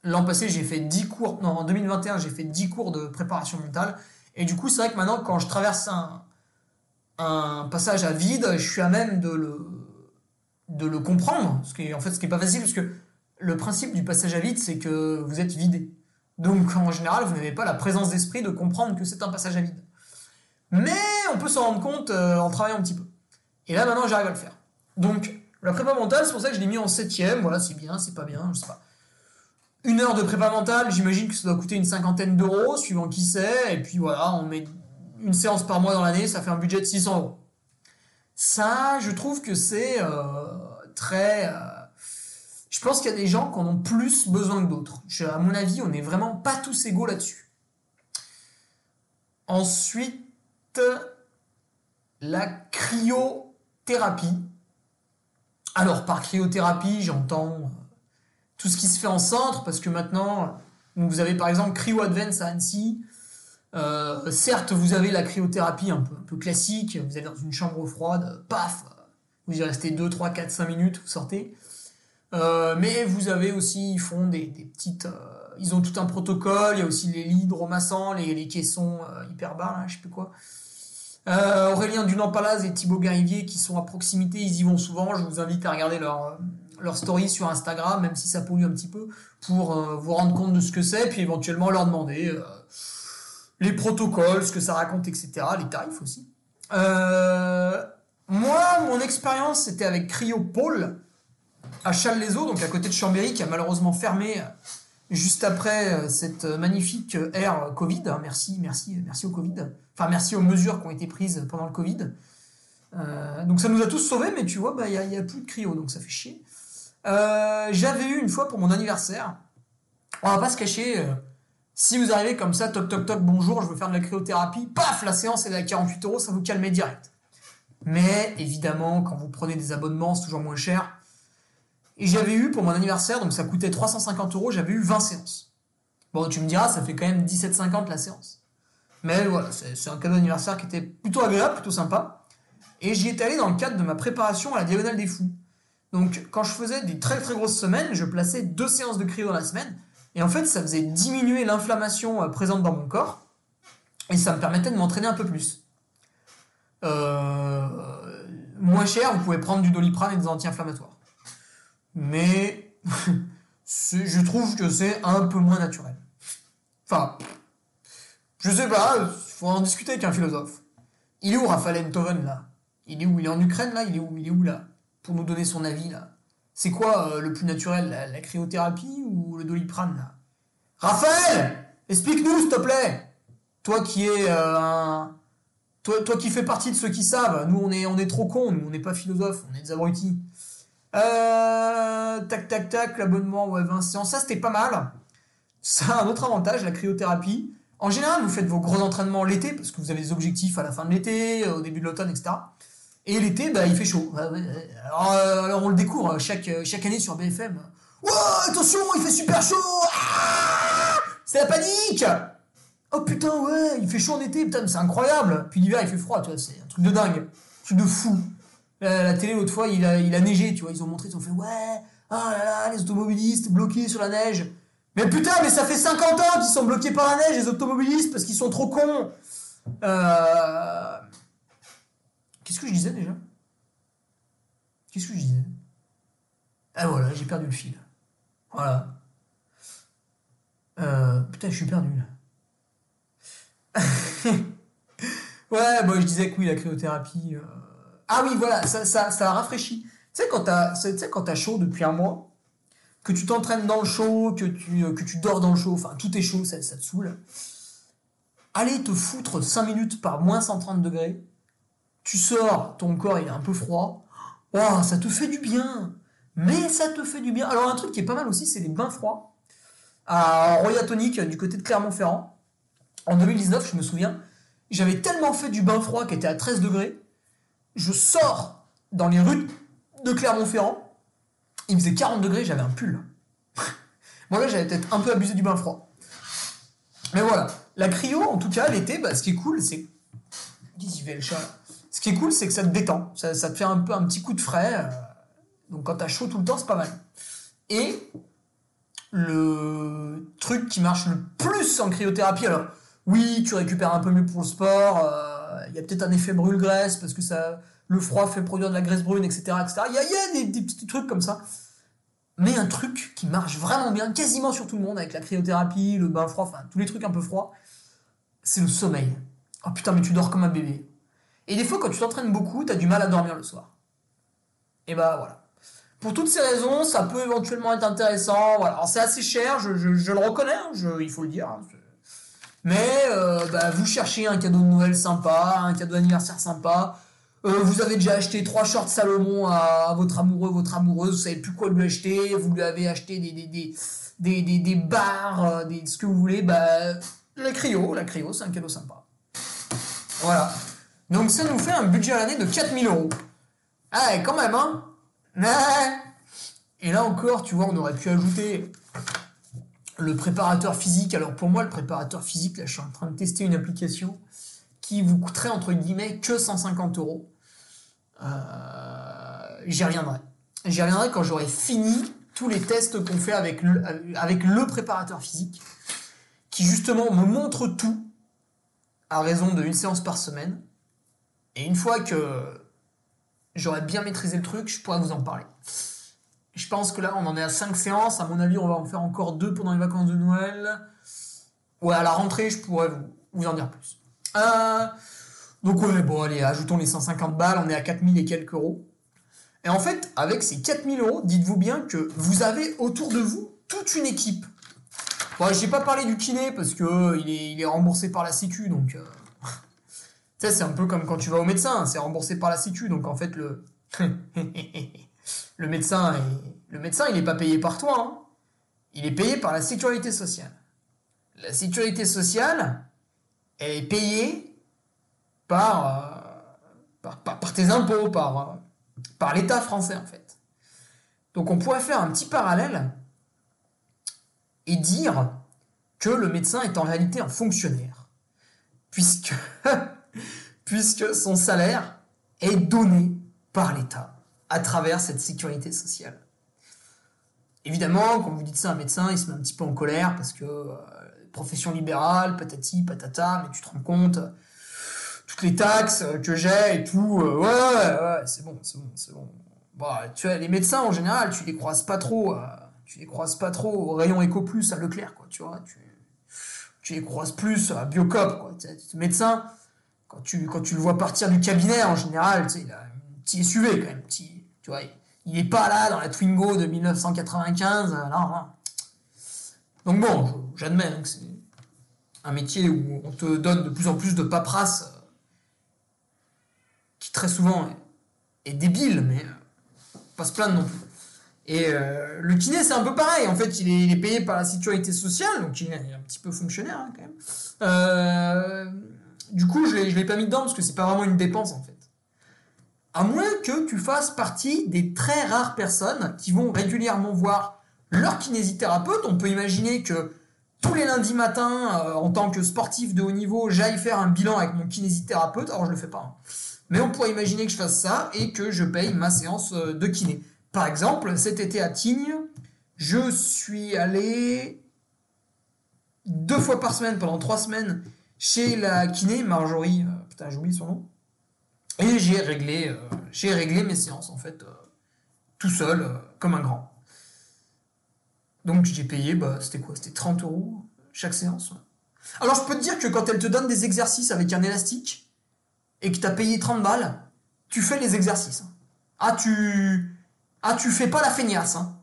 l'an passé, j'ai fait 10 cours, non, en 2021, j'ai fait 10 cours de préparation mentale. Et du coup, c'est vrai que maintenant, quand je traverse un, passage à vide, je suis à même de le, de le comprendre. Ce qui est, en fait, ce qui est pas facile, parce que le principe du passage à vide, c'est que vous êtes vidé. Donc, en général, vous n'avez pas la présence d'esprit de comprendre que c'est un passage à vide. Mais on peut s'en rendre compte euh, en travaillant un petit peu. Et là, maintenant, j'arrive à le faire. Donc, la prépa mentale, c'est pour ça que je l'ai mis en septième. Voilà, c'est bien, c'est pas bien, je sais pas. Une heure de prépa mentale, j'imagine que ça doit coûter une cinquantaine d'euros, suivant qui c'est. Et puis voilà, on met une séance par mois dans l'année, ça fait un budget de 600 euros. Ça, je trouve que c'est euh, très... Euh, je pense qu'il y a des gens qui en ont plus besoin que d'autres. À mon avis, on n'est vraiment pas tous égaux là-dessus. Ensuite, la cryothérapie. Alors, par cryothérapie, j'entends euh, tout ce qui se fait en centre, parce que maintenant, vous avez par exemple Cryo Advance à Annecy. Euh, certes, vous avez la cryothérapie un peu, classique, vous êtes dans une chambre froide, paf, vous y restez 2, 3, 4, 5 minutes, vous sortez. Euh, mais vous avez aussi, ils font des, petites... ils ont tout un protocole, il y a aussi les lits hydromassants, les, les caissons hyper bas, là, je sais plus quoi. Euh, Aurélien Dunampalaz et Thibaut Garivier qui sont à proximité, ils y vont souvent. Je vous invite à regarder leur, euh, story sur Instagram, même si ça pollue un petit peu, pour euh, vous rendre compte de ce que c'est, puis éventuellement leur demander les protocoles, ce que ça raconte, etc., les tarifs aussi. moi, mon expérience, c'était avec Cryopole à Châles-les-Eaux, donc à côté de Chambéry, qui a malheureusement fermé juste après cette magnifique ère Covid. Merci, merci, merci au Covid. Enfin, merci aux mesures qui ont été prises pendant le Covid. Euh, donc ça nous a tous sauvés, mais tu vois, bah, il bah, n'y a, plus de cryo, donc ça fait chier. Euh, j'avais eu une fois pour mon anniversaire, on va pas se cacher, euh, si vous arrivez comme ça, toc toc toc, bonjour, je veux faire de la cryothérapie, paf, la séance est à 48 euros, ça vous calme direct. Mais évidemment, quand vous prenez des abonnements, c'est toujours moins cher. Et j'avais eu pour mon anniversaire, donc ça coûtait 350 euros, j'avais eu 20 séances. Bon, tu me diras, ça fait quand même 17,50 la séance. Mais voilà, c'est un cadeau d'anniversaire qui était plutôt agréable, plutôt sympa. Et j'y étais allé dans le cadre de ma préparation à la Diagonale des Fous. Donc, quand je faisais des très très grosses semaines, je plaçais deux séances de cryo dans la semaine. Et en fait, ça faisait diminuer l'inflammation euh, présente dans mon corps. Et ça me permettait de m'entraîner un peu plus. Euh, moins cher, vous pouvez prendre du doliprane et des anti-inflammatoires. Mais je trouve que c'est un peu moins naturel. Enfin, je sais pas, faut en discuter avec un philosophe. Il est où Raphaël Enthoven là? Il est où? Il est en Ukraine là? Il est où? Il est où là? Pour nous donner son avis là. C'est quoi euh, le plus naturel la, cryothérapie ou le doliprane là? Raphaël Explique-nous s'il te plaît Toi qui es euh, un. Toi, toi qui fais partie de ceux qui savent, nous on est, on est trop cons, nous on n'est pas philosophes, on est des abrutis. Euh, tac tac tac, l'abonnement, ouais, 20 séances, ça c'était pas mal. Ça a un autre avantage, la cryothérapie, en général, vous faites vos gros entraînements l'été, parce que vous avez des objectifs à la fin de l'été, euh, au début de l'automne, etc. Et l'été, bah, il fait chaud. Euh, alors, on le découvre chaque, chaque année sur BFM. Wow, attention, il fait super chaud ah C'est la panique Oh putain, ouais, il fait chaud en été, putain, c'est incroyable Puis l'hiver, il fait froid, tu vois, c'est un truc de dingue, un truc de fou. La, télé, l'autre fois, il a, neigé, tu vois, ils ont montré, ils ont fait, ouais, ah là là, les automobilistes bloqués sur la neige. Mais putain, mais ça fait 50 ans qu'ils sont bloqués par la neige, les automobilistes, parce qu'ils sont trop cons. Euh... Qu'est-ce que je disais déjà? Qu'est-ce que je disais? Ah voilà, j'ai perdu le fil. Voilà. Euh, putain, je suis perdu là. ouais, bon, je disais que oui, la cryothérapie. euh, Ah oui, voilà, ça, ça, ça rafraîchit. Tu sais, quand t'as tu chaud depuis un mois, que tu t'entraînes dans le chaud, que tu, euh, dors dans le chaud, enfin, tout est chaud, ça, te saoule. Allez te foutre 5 minutes par moins 130 degrés. Tu sors, ton corps il est un peu froid. Ouah, ça te fait du bien. Mais ça te fait du bien. Alors, un truc qui est pas mal aussi, c'est les bains froids. À Roya Tonic, du côté de Clermont-Ferrand. En 2019, je me souviens, j'avais tellement fait du bain froid qui était à 13 degrés. Je sors dans les rues de Clermont-Ferrand. Il faisait 40 degrés, j'avais un pull. Bon, là, j'avais peut-être un peu abusé du bain froid. Mais voilà. La cryo, en tout cas, l'été, bah, ce qui est cool, c'est. Qu'est-ce fait le chat? Ce qui est cool, c'est que ça te détend. Ça, ça te fait un peu un petit coup de frais. euh, Donc quand t'as chaud tout le temps, c'est pas mal. Et le truc qui marche le plus en cryothérapie, alors oui, tu récupères un peu mieux pour le sport, euh, il y a peut-être un effet brûle-graisse parce que ça, le froid fait produire de la graisse brune, etc. etc. Il y a, des, petits trucs comme ça. Mais un truc qui marche vraiment bien, quasiment sur tout le monde, avec la cryothérapie, le bain froid, enfin tous les trucs un peu froids, c'est le sommeil. Oh putain, mais tu dors comme un bébé. Et des fois, quand tu t'entraînes beaucoup, t'as du mal à dormir le soir. Et bah voilà. Pour toutes ces raisons, ça peut éventuellement être intéressant. Voilà. Alors c'est assez cher, je, le reconnais, hein, il faut le dire. hein, Mais euh, bah, vous cherchez un cadeau de Noël sympa, un cadeau d'anniversaire sympa. euh, vous avez déjà acheté trois shorts Salomon à, votre amoureux, votre amoureuse, vous savez plus quoi lui acheter, vous lui avez acheté des, des, des, des, des, des bars, euh, des, ce que vous voulez, bah, la cryo, la cryo, c'est un cadeau sympa. Voilà. Donc ça nous fait un budget à l'année de 4000 euros. Ah, quand même, hein. Et là encore, tu vois, on aurait pu ajouter le préparateur physique. Alors pour moi, le préparateur physique, là, je suis en train de tester une application qui vous coûterait entre guillemets que 150 euros. Euh, J'y reviendrai. J'y reviendrai quand j'aurai fini tous les tests qu'on fait avec le, avec le préparateur physique, qui justement me montre tout à raison d'une séance par semaine. Et une fois que j'aurai bien maîtrisé le truc, je pourrai vous en parler. Je pense que là, on en est à 5 séances. À mon avis, on va en faire encore deux pendant les vacances de Noël. Ouais, à la rentrée, je pourrais vous, en dire plus. Euh, donc, ouais, bon, allez, ajoutons les 150 balles. On est à 4000 et quelques euros. Et en fait, avec ces 4000 euros, dites-vous bien que vous avez autour de vous toute une équipe. Bon, j'ai pas parlé du kiné parce que euh, il, est, remboursé par la Sécu, donc. euh, tu sais, c'est un peu comme quand tu vas au médecin, c'est remboursé par la Sécu, donc en fait, le. le médecin, le médecin, il n'est pas payé par toi, hein. il est payé par la sécurité sociale. La sécurité sociale, elle est payée par, euh, tes impôts, par, euh, par l'État français, en fait. Donc on pourrait faire un petit parallèle et dire que le médecin est en réalité un fonctionnaire, puisque son salaire est donné par l'État à travers cette sécurité sociale. Évidemment, quand vous dites ça un médecin, il se met un petit peu en colère parce que euh, profession libérale, patati, patata, mais tu te rends compte, euh, toutes les taxes euh, que j'ai et tout, euh, ouais, ouais, c'est bon, c'est bon, c'est bon. Bah, tu vois, les médecins en général, tu les croises pas trop, tu les croises pas trop au rayon Eco Plus à Leclerc, quoi, tu vois, tu, tu les croises plus à Biocop, quoi. Ce médecin, quand tu, quand tu le vois partir du cabinet, en général, tu sais, il a un petit SUV quand même, petit, tu vois, il, il est pas là dans la Twingo de 1995, euh, non. Donc bon, j'admets que c'est un métier où on te donne de plus en plus de paperasse euh, qui très souvent est, débile, mais euh, pas se plaindre non plus. Et le kiné, c'est un peu pareil. En fait, il est, payé par la sécurité sociale, donc il est un petit peu fonctionnaire hein, quand même. Du coup, je ne l'ai pas mis dedans parce que c'est pas vraiment une dépense en fait. À moins que tu fasses partie des très rares personnes qui vont régulièrement voir leur kinésithérapeute. On peut imaginer que tous les lundis matins, euh, en tant que sportif de haut niveau, j'aille faire un bilan avec mon kinésithérapeute. Alors, je le fais pas. hein. Mais on pourrait imaginer que je fasse ça et que je paye ma séance euh, de kiné. Par exemple, cet été à Tignes, je suis allé deux fois par semaine pendant trois semaines chez la kiné Marjorie, euh, putain j'oublie son nom, et j'ai réglé, euh, j'ai réglé mes séances en fait euh, tout seul, euh, comme un grand. Donc j'ai payé, bah, c'était quoi? C'était 30 euros chaque séance. Alors je peux te dire que quand elle te donne des exercices avec un élastique et que tu as payé 30 balles, tu fais les exercices. Ah tu ah tu fais pas la feignasse. Hein.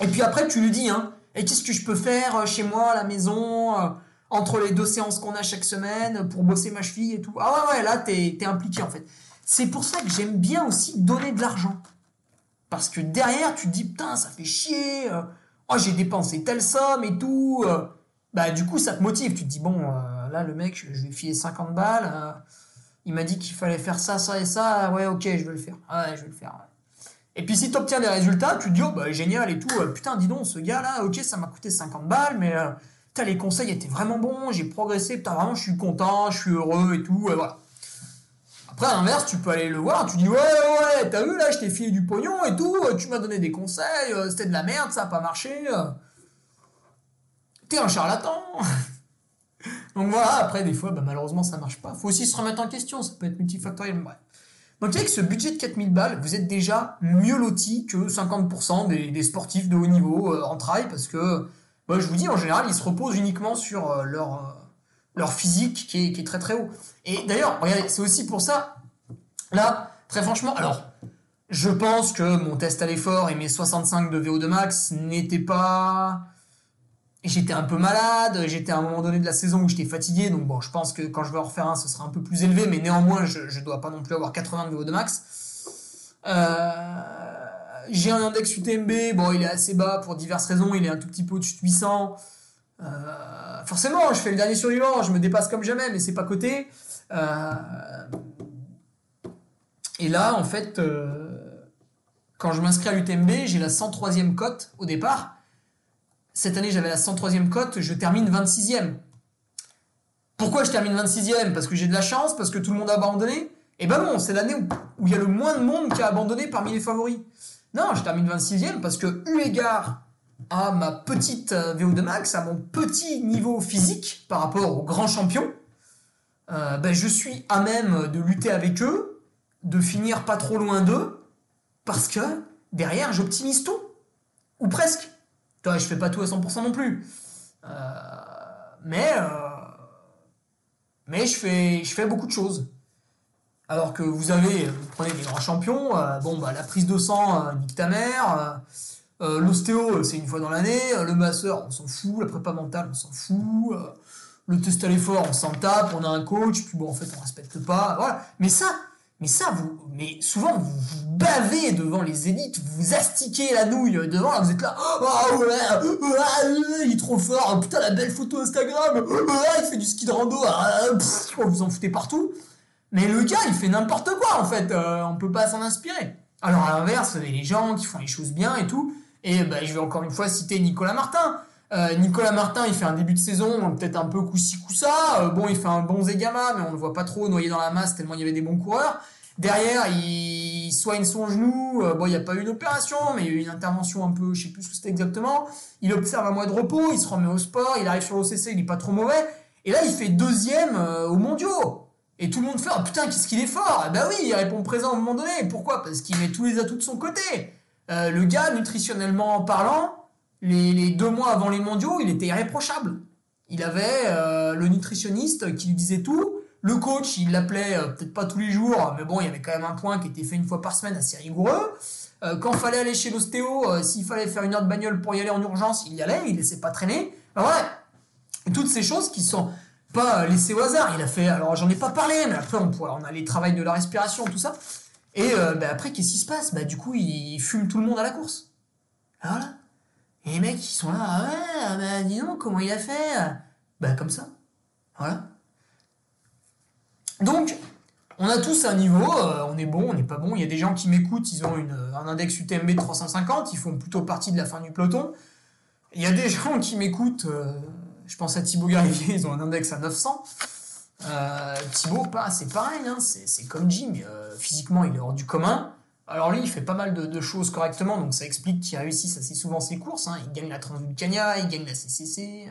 Et puis après tu lui dis hein, et qu'est-ce que je peux faire chez moi à la maison entre les deux séances qu'on a chaque semaine pour bosser ma cheville et tout. Ah ouais là t'es es impliqué en fait. C'est pour ça que j'aime bien aussi donner de l'argent. Parce que derrière, tu te dis, putain, ça fait chier, euh, oh, j'ai dépensé telle somme et tout. Euh. bah, du coup, ça te motive. Tu te dis, bon, euh, là, le mec, je vais filer 50 balles. il m'a dit qu'il fallait faire ça, ça et ça. Ouais, ok, je vais le faire. Ouais, je vais le faire. Et puis, si tu obtiens des résultats, tu te dis, oh, bah, génial et tout. putain, dis donc, ce gars-là, ok, ça m'a coûté 50 balles, mais les conseils étaient vraiment bons, j'ai progressé, putain, vraiment, je suis content, je suis heureux et tout. Voilà. Après, à l'inverse, tu peux aller le voir, tu dis ouais, ouais, t'as vu là, je t'ai filé du pognon et tout, tu m'as donné des conseils, euh, c'était de la merde, ça a pas marché. Euh. T'es un charlatan. Donc voilà, après, des fois, bah, malheureusement, ça marche pas. Faut aussi se remettre en question, ça peut être multifactoriel, bref. Donc avec ce budget de 4000 balles, vous êtes déjà mieux loti que 50% des, sportifs de haut niveau euh, en trail, parce que, bah, je vous dis, en général, ils se reposent uniquement sur leur leur physique qui est, très très haut. Et d'ailleurs, regardez, c'est aussi pour ça, là, très franchement, alors, je pense que mon test à l'effort et mes 65 de VO2 max n'étaient pas... J'étais un peu malade, j'étais à un moment donné de la saison où j'étais fatigué, donc bon, je pense que quand je vais en refaire un, ce sera un peu plus élevé, mais néanmoins, je ne dois pas non plus avoir 80 de VO2 max. Euh, j'ai un index UTMB, bon, il est assez bas pour diverses raisons, il est un tout petit peu au-dessus de 800. Euh, forcément, je fais le dernier survivant, je me dépasse comme jamais, mais c'est pas côté. Euh, et là, en fait, euh, quand je m'inscris à l'UTMB, j'ai la 103e cote au départ. Cette année, j'avais la 103e cote, je termine 26e. Pourquoi je termine 26e Parce que j'ai de la chance, parce que tout le monde a abandonné Eh ben non, c'est l'année où il y a le moins de monde qui a abandonné parmi les favoris. Non, je termine 26e parce que, eu égard à ma petite euh, VO2 max, à mon petit niveau physique par rapport aux grands champions, euh, ben je suis à même de lutter avec eux, de finir pas trop loin d'eux, parce que derrière j'optimise tout, ou presque. Toi, je fais pas tout à 100% non plus, euh, mais mais je fais je fais beaucoup de choses. Alors que vous avez, vous prenez des grands champions, bon bah la prise de sang, nique ta mère. Euh, l'ostéo, euh, c'est une fois dans l'année. Euh, le masseur, on s'en fout. La prépa mentale, on s'en fout. le test à l'effort, on s'en tape. On a un coach, puis bon, en fait, on respecte pas. Voilà. Mais ça, mais ça, vous, mais souvent, vous, vous bavez devant les élites, vous astiquez la nouille devant, vous êtes là, oh ouais, il est trop fort, putain, la belle photo Instagram, il fait du ski de rando, vous en foutez partout. Mais le gars, il fait n'importe quoi, en fait, on peut pas s'en inspirer. Alors, à l'inverse, les gens qui font les choses bien et tout, et bah, je vais encore une fois citer Nicolas Martin. Euh, Nicolas Martin, il fait un début de saison peut-être un peu coup-ci. Euh, bon, il fait un bon Zegama, mais on ne voit pas trop noyé dans la masse tellement il y avait des bons coureurs. Derrière, il soigne son genou. Euh, bon, il n'y a pas eu une opération, mais il y a eu une intervention un peu, je sais plus ce que c'était exactement. Il observe un mois de repos, il se remet au sport, il arrive sur l'OCC, il n'est pas trop mauvais. Et là, il fait deuxième au mondiaux. Et tout le monde fait, oh putain, qu'est-ce qu'il est fort! Ben oui, il répond présent à un moment donné. Pourquoi? Parce qu'il met tous les atouts de son côté. Euh, le gars, nutritionnellement parlant, les, deux mois avant les mondiaux, il était irréprochable. Il avait euh, le nutritionniste qui lui disait tout. Le coach, il l'appelait euh, peut-être pas tous les jours, mais bon, il y avait quand même un point qui était fait une fois par semaine assez rigoureux. quand fallait aller chez l'ostéo, s'il fallait faire une heure de bagnole pour y aller en urgence, il y allait, il laissait pas traîner. Voilà. toutes ces choses qui sont pas laissées au hasard. Il a fait, alors j'en ai pas parlé, mais après on, on a les travails de la respiration, tout ça. Et euh, bah, après, qu'est-ce qui se passe? Bah du coup, ils fument tout le monde à la course. Voilà. Et les mecs, ils sont là, ah ouais, ah bah dis donc, comment il a fait Bah comme ça. Voilà. Donc, on a tous un niveau, euh, on est bon, on n'est pas bon. Il y a des gens qui m'écoutent, ils ont une, un index UTMB de 350, ils font plutôt partie de la fin du peloton. Il y a des gens qui m'écoutent, euh, je pense à Thibaut Garivier, ils ont un index à 900. Euh, Thibaut, pas, c'est pareil, hein, c'est comme Jim, euh, physiquement il est hors du commun. Alors lui, il fait pas mal de, choses correctement, donc ça explique qu'il réussit assez souvent ses courses. Hein. Il gagne la Transvulcania, il gagne la CCC,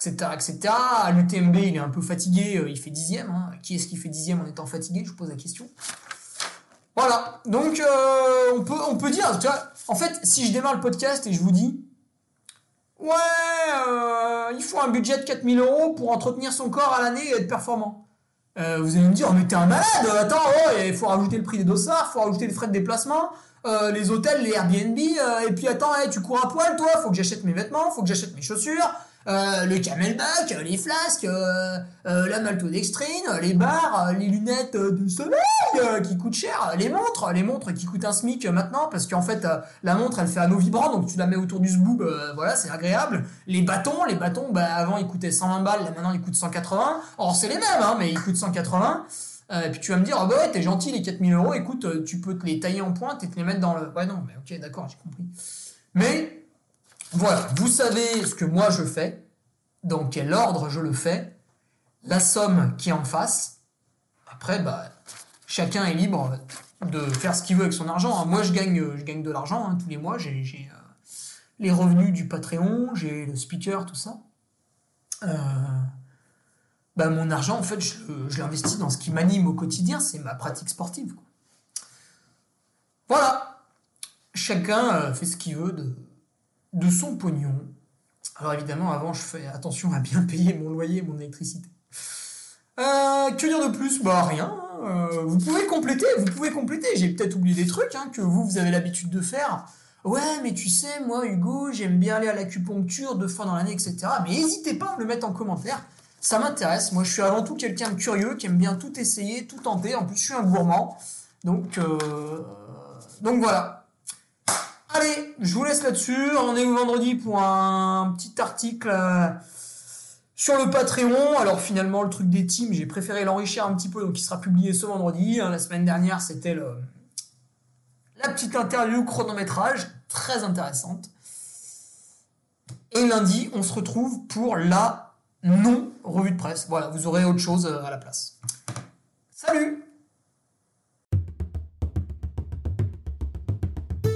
etc. etc. À l'UTMB, il est un peu fatigué, euh, il fait dixième. Hein. Qui est-ce qui fait dixième en étant fatigué Je vous pose la question. Voilà, donc euh, on, peut, on peut dire, tu vois, en fait, si je démarre le podcast et je vous dis, ouais, euh, il faut un budget de 4000 euros pour entretenir son corps à l'année et être performant. Euh, vous allez me dire, oh, mais t'es un malade, attends, oh, il faut rajouter le prix des dossards, il faut rajouter les frais de déplacement, les hôtels, les Airbnb, et puis attends, tu cours à poil, toi, faut que j'achète mes vêtements, faut que j'achète mes chaussures, euh, le camelback, les flasques, euh, euh, la maltodextrine, les barres, les lunettes de soleil qui coûtent cher, les montres, les montres qui coûtent un SMIC maintenant parce qu'en fait la montre elle fait anneau vibrant donc tu la mets autour du zboob, voilà c'est agréable. Les bâtons, les bâtons bah avant ils coûtaient 120 balles, là maintenant ils coûtent 180. Or c'est les mêmes hein, mais ils coûtent 180. et puis tu vas me dire, oh bah ouais, t'es gentil, les 4000 euros, écoute, tu peux te les tailler en pointe et te les mettre dans le. Ouais, non, mais ok, d'accord, j'ai compris. Mais voilà, vous savez ce que moi je fais, dans quel ordre je le fais, la somme qui est en face. Après, bah, chacun est libre de faire ce qu'il veut avec son argent. Moi, je gagne, je gagne de l'argent hein, tous les mois. J'ai euh, les revenus du Patreon, j'ai le speaker, tout ça. Euh, bah, mon argent, en fait, je, l'investis dans ce qui m'anime au quotidien, c'est ma pratique sportive. Voilà. Chacun euh, fait ce qu'il veut de, de son pognon. Alors évidemment, avant, je fais attention à bien payer mon loyer mon électricité. Euh, que dire de plus? Bah rien. Hein. Euh, vous pouvez compléter, vous pouvez compléter. J'ai peut-être oublié des trucs hein, que vous, vous avez l'habitude de faire. Ouais, mais tu sais, moi, Hugo, j'aime bien aller à l'acupuncture deux fois dans l'année, etc. Mais n'hésitez pas à me le mettre en commentaire. Ça m'intéresse. Moi, je suis avant tout quelqu'un de curieux, qui aime bien tout essayer, tout tenter. En plus, je suis un gourmand. Donc, euh, donc voilà. Allez, je vous laisse là-dessus. On est au vendredi pour un petit article euh, sur le Patreon. Alors finalement, le truc des teams, j'ai préféré l'enrichir un petit peu, donc il sera publié ce vendredi. Hein, la semaine dernière, c'était la petite interview chronométrage, très intéressante. Et lundi, on se retrouve pour la non revue de presse. Voilà, vous aurez autre chose euh, à la place. Salut